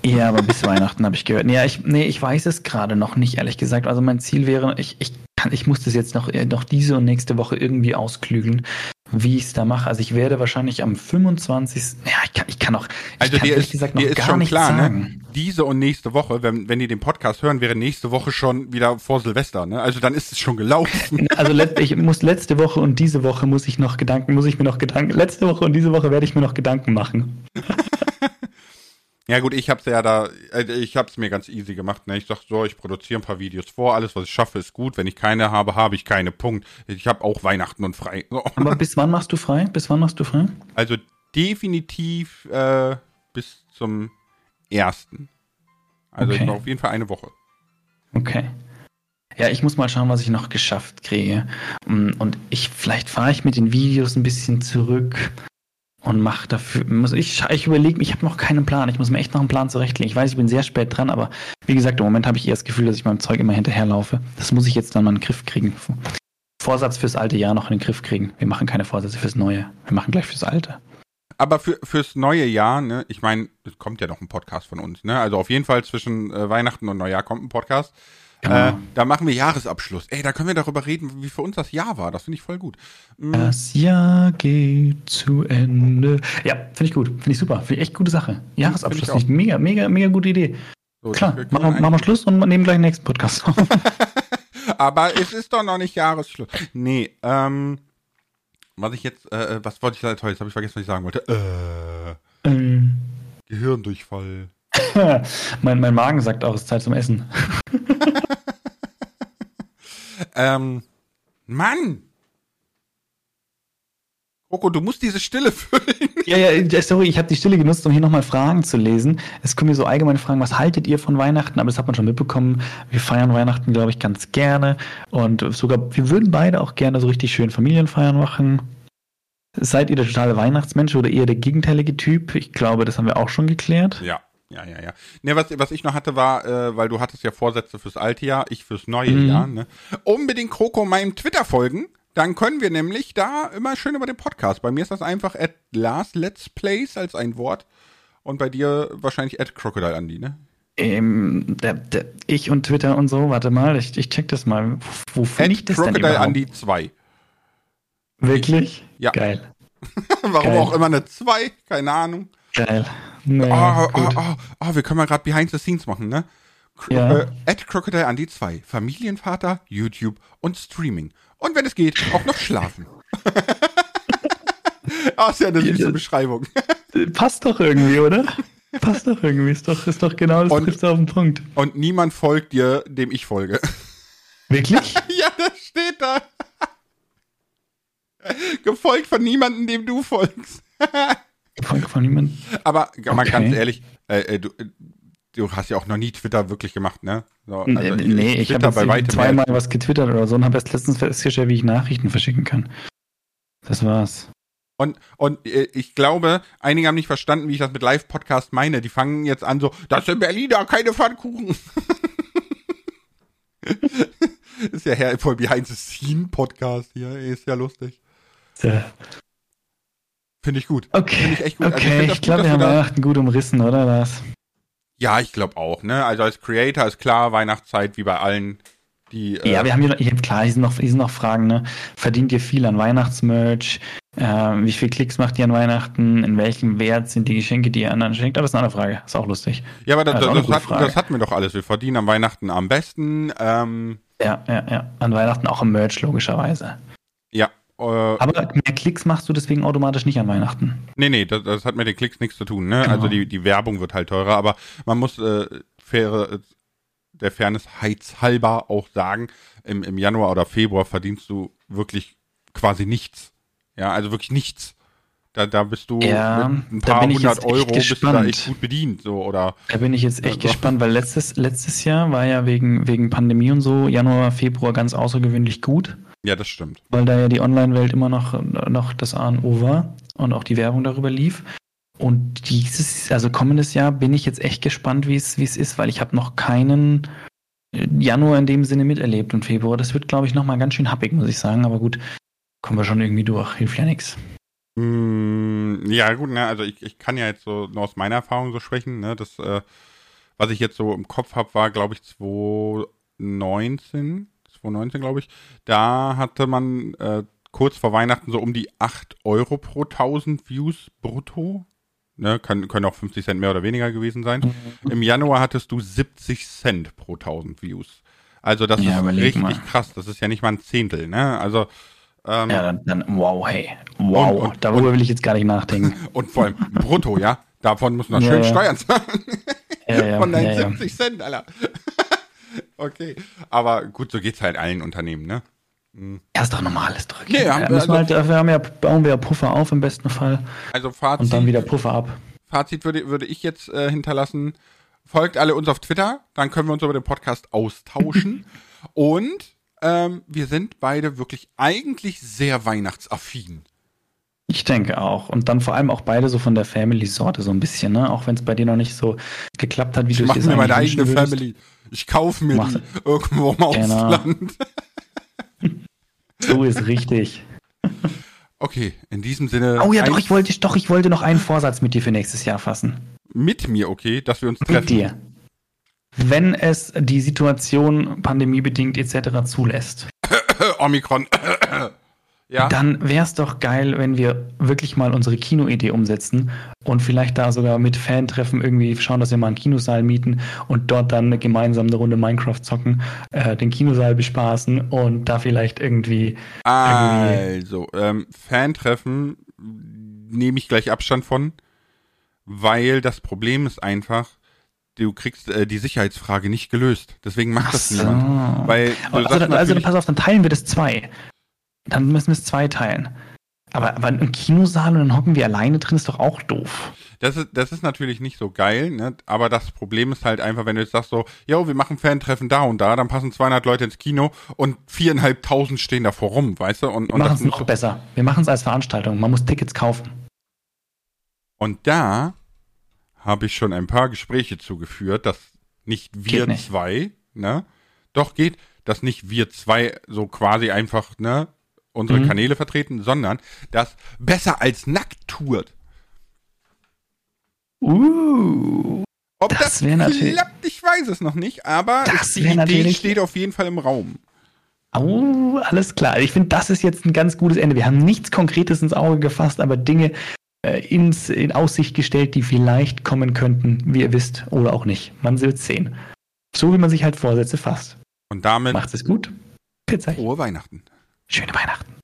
[SPEAKER 1] Ja, aber bis Weihnachten habe ich gehört. Ja, ich, nee, ich weiß es gerade noch nicht, ehrlich gesagt. Also mein Ziel wäre, ich, ich, kann, ich muss das jetzt noch, äh, noch diese und nächste Woche irgendwie ausklügeln, wie ich es da mache. Also ich werde wahrscheinlich am 25. Ja, ich kann, ich kann auch.
[SPEAKER 2] Also
[SPEAKER 1] kann
[SPEAKER 2] dir ist,
[SPEAKER 1] gesagt
[SPEAKER 2] dir ist schon klar, ne? Diese und nächste Woche, wenn, wenn die den Podcast hören, wäre nächste Woche schon wieder vor Silvester, ne? Also dann ist es schon gelaufen.
[SPEAKER 1] Also ich muss letzte Woche und diese Woche muss ich noch Gedanken, muss ich mir noch Gedanken, letzte Woche und diese Woche werde ich mir noch Gedanken machen.
[SPEAKER 2] Ja gut, ich hab's ja da, äh, ich hab's mir ganz easy gemacht. Ne? Ich sag so, ich produziere ein paar Videos vor, alles was ich schaffe ist gut. Wenn ich keine habe, habe ich keine. Punkt. Ich habe auch Weihnachten und frei. So.
[SPEAKER 1] Aber bis wann machst du frei? Bis wann machst du frei?
[SPEAKER 2] Also definitiv äh, bis zum ersten. Also okay. auf jeden Fall eine Woche.
[SPEAKER 1] Okay. Ja, ich muss mal schauen, was ich noch geschafft kriege. Und ich, vielleicht fahre ich mit den Videos ein bisschen zurück und mache dafür. Muss ich ich überlege, ich habe noch keinen Plan. Ich muss mir echt noch einen Plan zurechtlegen. Ich weiß, ich bin sehr spät dran, aber wie gesagt, im Moment habe ich eher das Gefühl, dass ich meinem Zeug immer hinterherlaufe. Das muss ich jetzt dann mal in den Griff kriegen. Vorsatz fürs alte Jahr noch in den Griff kriegen. Wir machen keine Vorsätze fürs neue. Wir machen gleich fürs alte.
[SPEAKER 2] Aber für, fürs neue Jahr, ne, ich meine, es kommt ja noch ein Podcast von uns, ne? Also auf jeden Fall zwischen äh, Weihnachten und Neujahr kommt ein Podcast. Genau. Äh, da machen wir Jahresabschluss. Ey, da können wir darüber reden, wie für uns das Jahr war. Das finde ich voll gut.
[SPEAKER 1] Mhm. Das Jahr geht zu Ende. Ja, finde ich gut. Finde ich super. Finde ich echt gute Sache. Jahresabschluss. Find ich mega, mega, mega gute Idee. So, Klar, machen, machen wir Schluss und nehmen gleich den nächsten Podcast auf.
[SPEAKER 2] Aber es ist doch noch nicht Jahresschluss. Nee, ähm, was ich jetzt, äh, was wollte ich toll, jetzt habe ich vergessen, was ich sagen wollte. Äh, ähm. Gehirndurchfall.
[SPEAKER 1] mein, mein Magen sagt auch, es ist Zeit zum Essen.
[SPEAKER 2] ähm, Mann! Coco, du musst diese Stille füllen.
[SPEAKER 1] Ja, ja, sorry, ich habe die Stille genutzt, um hier nochmal Fragen zu lesen. Es kommen mir so allgemeine Fragen, was haltet ihr von Weihnachten? Aber das hat man schon mitbekommen. Wir feiern Weihnachten, glaube ich, ganz gerne. Und sogar, wir würden beide auch gerne so richtig schön Familienfeiern machen. Seid ihr der totale Weihnachtsmensch oder eher der gegenteilige Typ? Ich glaube, das haben wir auch schon geklärt.
[SPEAKER 2] Ja. Ja, ja, ja. Ne, was, was ich noch hatte, war, äh, weil du hattest ja Vorsätze fürs alte Jahr, ich fürs neue mhm. Jahr, ne? Unbedingt Kroko meinem Twitter folgen. Dann können wir nämlich da immer schön über den Podcast. Bei mir ist das einfach at Last Let's Plays als ein Wort. Und bei dir wahrscheinlich at Crocodile Andy, ne?
[SPEAKER 1] Ähm, der, der, ich und Twitter und so, warte mal, ich, ich check das mal. Wo finde ich das
[SPEAKER 2] Crocodile denn Andy 2.
[SPEAKER 1] Wirklich?
[SPEAKER 2] Ja.
[SPEAKER 1] Geil.
[SPEAKER 2] Warum Geil. auch immer eine 2? Keine Ahnung.
[SPEAKER 1] Geil.
[SPEAKER 2] Naja, oh, oh, oh, oh, wir können mal gerade Behind the Scenes machen, ne?
[SPEAKER 1] Ja. Äh,
[SPEAKER 2] at Crocodile Andy 2. Familienvater, YouTube und Streaming. Und wenn es geht, auch noch schlafen. oh, ist ja eine süße Beschreibung.
[SPEAKER 1] Passt doch irgendwie, oder? Passt doch irgendwie. Ist doch, ist doch genau das
[SPEAKER 2] und, auf den Punkt. Und niemand folgt dir, dem ich folge.
[SPEAKER 1] Wirklich?
[SPEAKER 2] ja, das steht da. Gefolgt von niemandem, dem du folgst.
[SPEAKER 1] Gefolgt von niemandem?
[SPEAKER 2] Aber okay. mal ganz ehrlich, äh, äh, du, äh, du hast ja auch noch nie Twitter wirklich gemacht, ne?
[SPEAKER 1] So, also nee, ich, ich habe zweimal was getwittert oder so und habe erst letztens festgestellt, wie ich Nachrichten verschicken kann. Das war's.
[SPEAKER 2] Und, und äh, ich glaube, einige haben nicht verstanden, wie ich das mit Live-Podcast meine. Die fangen jetzt an so, das sind Berliner, keine Pfannkuchen. ist ja her voll Behind the Scene Podcast hier, ist ja lustig. Ja. Finde ich gut.
[SPEAKER 1] Okay.
[SPEAKER 2] Finde
[SPEAKER 1] ich echt gut. Also okay, also ich, ich glaube, wir haben Weihnachten gut umrissen, oder was?
[SPEAKER 2] Ja, ich glaube auch, ne? Also als Creator ist klar, Weihnachtszeit wie bei allen, die.
[SPEAKER 1] Äh ja, wir haben hier, klar, hier sind, noch, hier sind noch Fragen, ne? Verdient ihr viel an Weihnachtsmerch? Äh, wie viel Klicks macht ihr an Weihnachten? In welchem Wert sind die Geschenke, die ihr anderen schenkt? Aber das ist eine andere Frage. Ist auch lustig.
[SPEAKER 2] Ja, aber das, das, das, hat, das hatten wir doch alles. Wir verdienen am Weihnachten am besten. Ähm
[SPEAKER 1] ja, ja, ja. An Weihnachten auch im Merch, logischerweise. Äh, Aber mehr Klicks machst du deswegen automatisch nicht an Weihnachten.
[SPEAKER 2] Nee, nee, das, das hat mit den Klicks nichts zu tun. Ne? Genau. Also die, die Werbung wird halt teurer, aber man muss äh, faire, der Fairness halber auch sagen, im, im Januar oder Februar verdienst du wirklich quasi nichts. Ja, also wirklich nichts. Da, da bist du
[SPEAKER 1] ja,
[SPEAKER 2] mit ein paar hundert Euro bist du da echt gut bedient. So, oder,
[SPEAKER 1] da bin ich jetzt echt also. gespannt, weil letztes, letztes Jahr war ja wegen, wegen Pandemie und so Januar, Februar ganz außergewöhnlich gut.
[SPEAKER 2] Ja, das stimmt.
[SPEAKER 1] Weil da ja die Online-Welt immer noch, noch das A und O war und auch die Werbung darüber lief. Und dieses, also kommendes Jahr bin ich jetzt echt gespannt, wie es, ist, weil ich habe noch keinen Januar in dem Sinne miterlebt und Februar. Das wird, glaube ich, nochmal ganz schön happig, muss ich sagen. Aber gut, kommen wir schon irgendwie durch. Hilft ja nichts.
[SPEAKER 2] Mm, ja, gut, ne, also ich, ich kann ja jetzt so nur aus meiner Erfahrung so sprechen, ne, dass äh, was ich jetzt so im Kopf habe, war, glaube ich, 2019, 2019, glaube ich. Da hatte man äh, kurz vor Weihnachten so um die 8 Euro pro 1000 Views brutto. Ne, kann, können auch 50 Cent mehr oder weniger gewesen sein. Mhm. Im Januar hattest du 70 Cent pro 1000 Views. Also das ja, ist richtig mal. krass. Das ist ja nicht mal ein Zehntel, ne? Also
[SPEAKER 1] ähm, ja, dann, dann, wow, hey, wow, und, und, darüber und, will ich jetzt gar nicht nachdenken.
[SPEAKER 2] Und vor allem brutto, ja? Davon muss man ja, schön ja. Steuern zahlen. Ja, Von deinen 70 Cent, Alter. Okay, aber gut, so geht's halt allen Unternehmen, ne?
[SPEAKER 1] Mhm. Ja, ist doch normal, ist doch okay. Ja, ja, also, halt, wir haben ja, bauen wir ja Puffer auf im besten Fall.
[SPEAKER 2] Also Fazit.
[SPEAKER 1] Und dann wieder Puffer ab.
[SPEAKER 2] Fazit würde, würde ich jetzt äh, hinterlassen. Folgt alle uns auf Twitter, dann können wir uns über den Podcast austauschen. Und ähm, wir sind beide wirklich eigentlich sehr weihnachtsaffin.
[SPEAKER 1] Ich denke auch. Und dann vor allem auch beide so von der Family-Sorte so ein bisschen, ne? Auch wenn es bei dir noch nicht so geklappt hat, wie ich du
[SPEAKER 2] es dir mir meine eigene. Family. Ich kaufe mir Mach, die irgendwo im genau. Ausland.
[SPEAKER 1] so ist richtig.
[SPEAKER 2] Okay, in diesem Sinne.
[SPEAKER 1] Oh ja, doch, ich wollte, doch, ich wollte noch einen Vorsatz mit dir für nächstes Jahr fassen.
[SPEAKER 2] Mit mir, okay, dass wir uns treffen. Mit dir.
[SPEAKER 1] Wenn es die Situation pandemiebedingt etc. zulässt.
[SPEAKER 2] Omikron.
[SPEAKER 1] ja. Dann wäre es doch geil, wenn wir wirklich mal unsere Kinoidee umsetzen und vielleicht da sogar mit Fantreffen irgendwie schauen, dass wir mal einen Kinosaal mieten und dort dann gemeinsam eine Runde Minecraft zocken, äh, den Kinosaal bespaßen und da vielleicht irgendwie.
[SPEAKER 2] Also, irgendwie ähm, Fantreffen nehme ich gleich Abstand von, weil das Problem ist einfach, du kriegst äh, die Sicherheitsfrage nicht gelöst. Deswegen macht Ach das so. niemand. Weil
[SPEAKER 1] also, also dann pass auf, dann teilen wir das zwei. Dann müssen wir es zwei teilen. Aber, aber im Kinosaal und dann hocken wir alleine drin, ist doch auch doof.
[SPEAKER 2] Das ist, das ist natürlich nicht so geil, ne? aber das Problem ist halt einfach, wenn du jetzt sagst so, jo, wir machen Fantreffen da und da, dann passen 200 Leute ins Kino und viereinhalbtausend stehen davor rum, weißt du? Und,
[SPEAKER 1] wir machen es noch so besser. Wir machen es als Veranstaltung. Man muss Tickets kaufen.
[SPEAKER 2] Und da habe ich schon ein paar Gespräche zugeführt, dass nicht wir nicht. zwei, ne? Doch geht, dass nicht wir zwei so quasi einfach, ne, unsere mhm. Kanäle vertreten, sondern dass besser als nackt tourt.
[SPEAKER 1] Uh.
[SPEAKER 2] Ob das, das klappt, ich weiß es noch nicht, aber
[SPEAKER 1] das die Idee
[SPEAKER 2] steht auf jeden Fall im Raum.
[SPEAKER 1] Oh, alles klar. Ich finde, das ist jetzt ein ganz gutes Ende. Wir haben nichts Konkretes ins Auge gefasst, aber Dinge, äh, ins, in Aussicht gestellt, die vielleicht kommen könnten, wie ihr wisst, oder auch nicht. Man wird sehen. So wie man sich halt Vorsätze fasst.
[SPEAKER 2] Und damit
[SPEAKER 1] macht es gut.
[SPEAKER 2] Pizza. Frohe Weihnachten.
[SPEAKER 1] Schöne Weihnachten.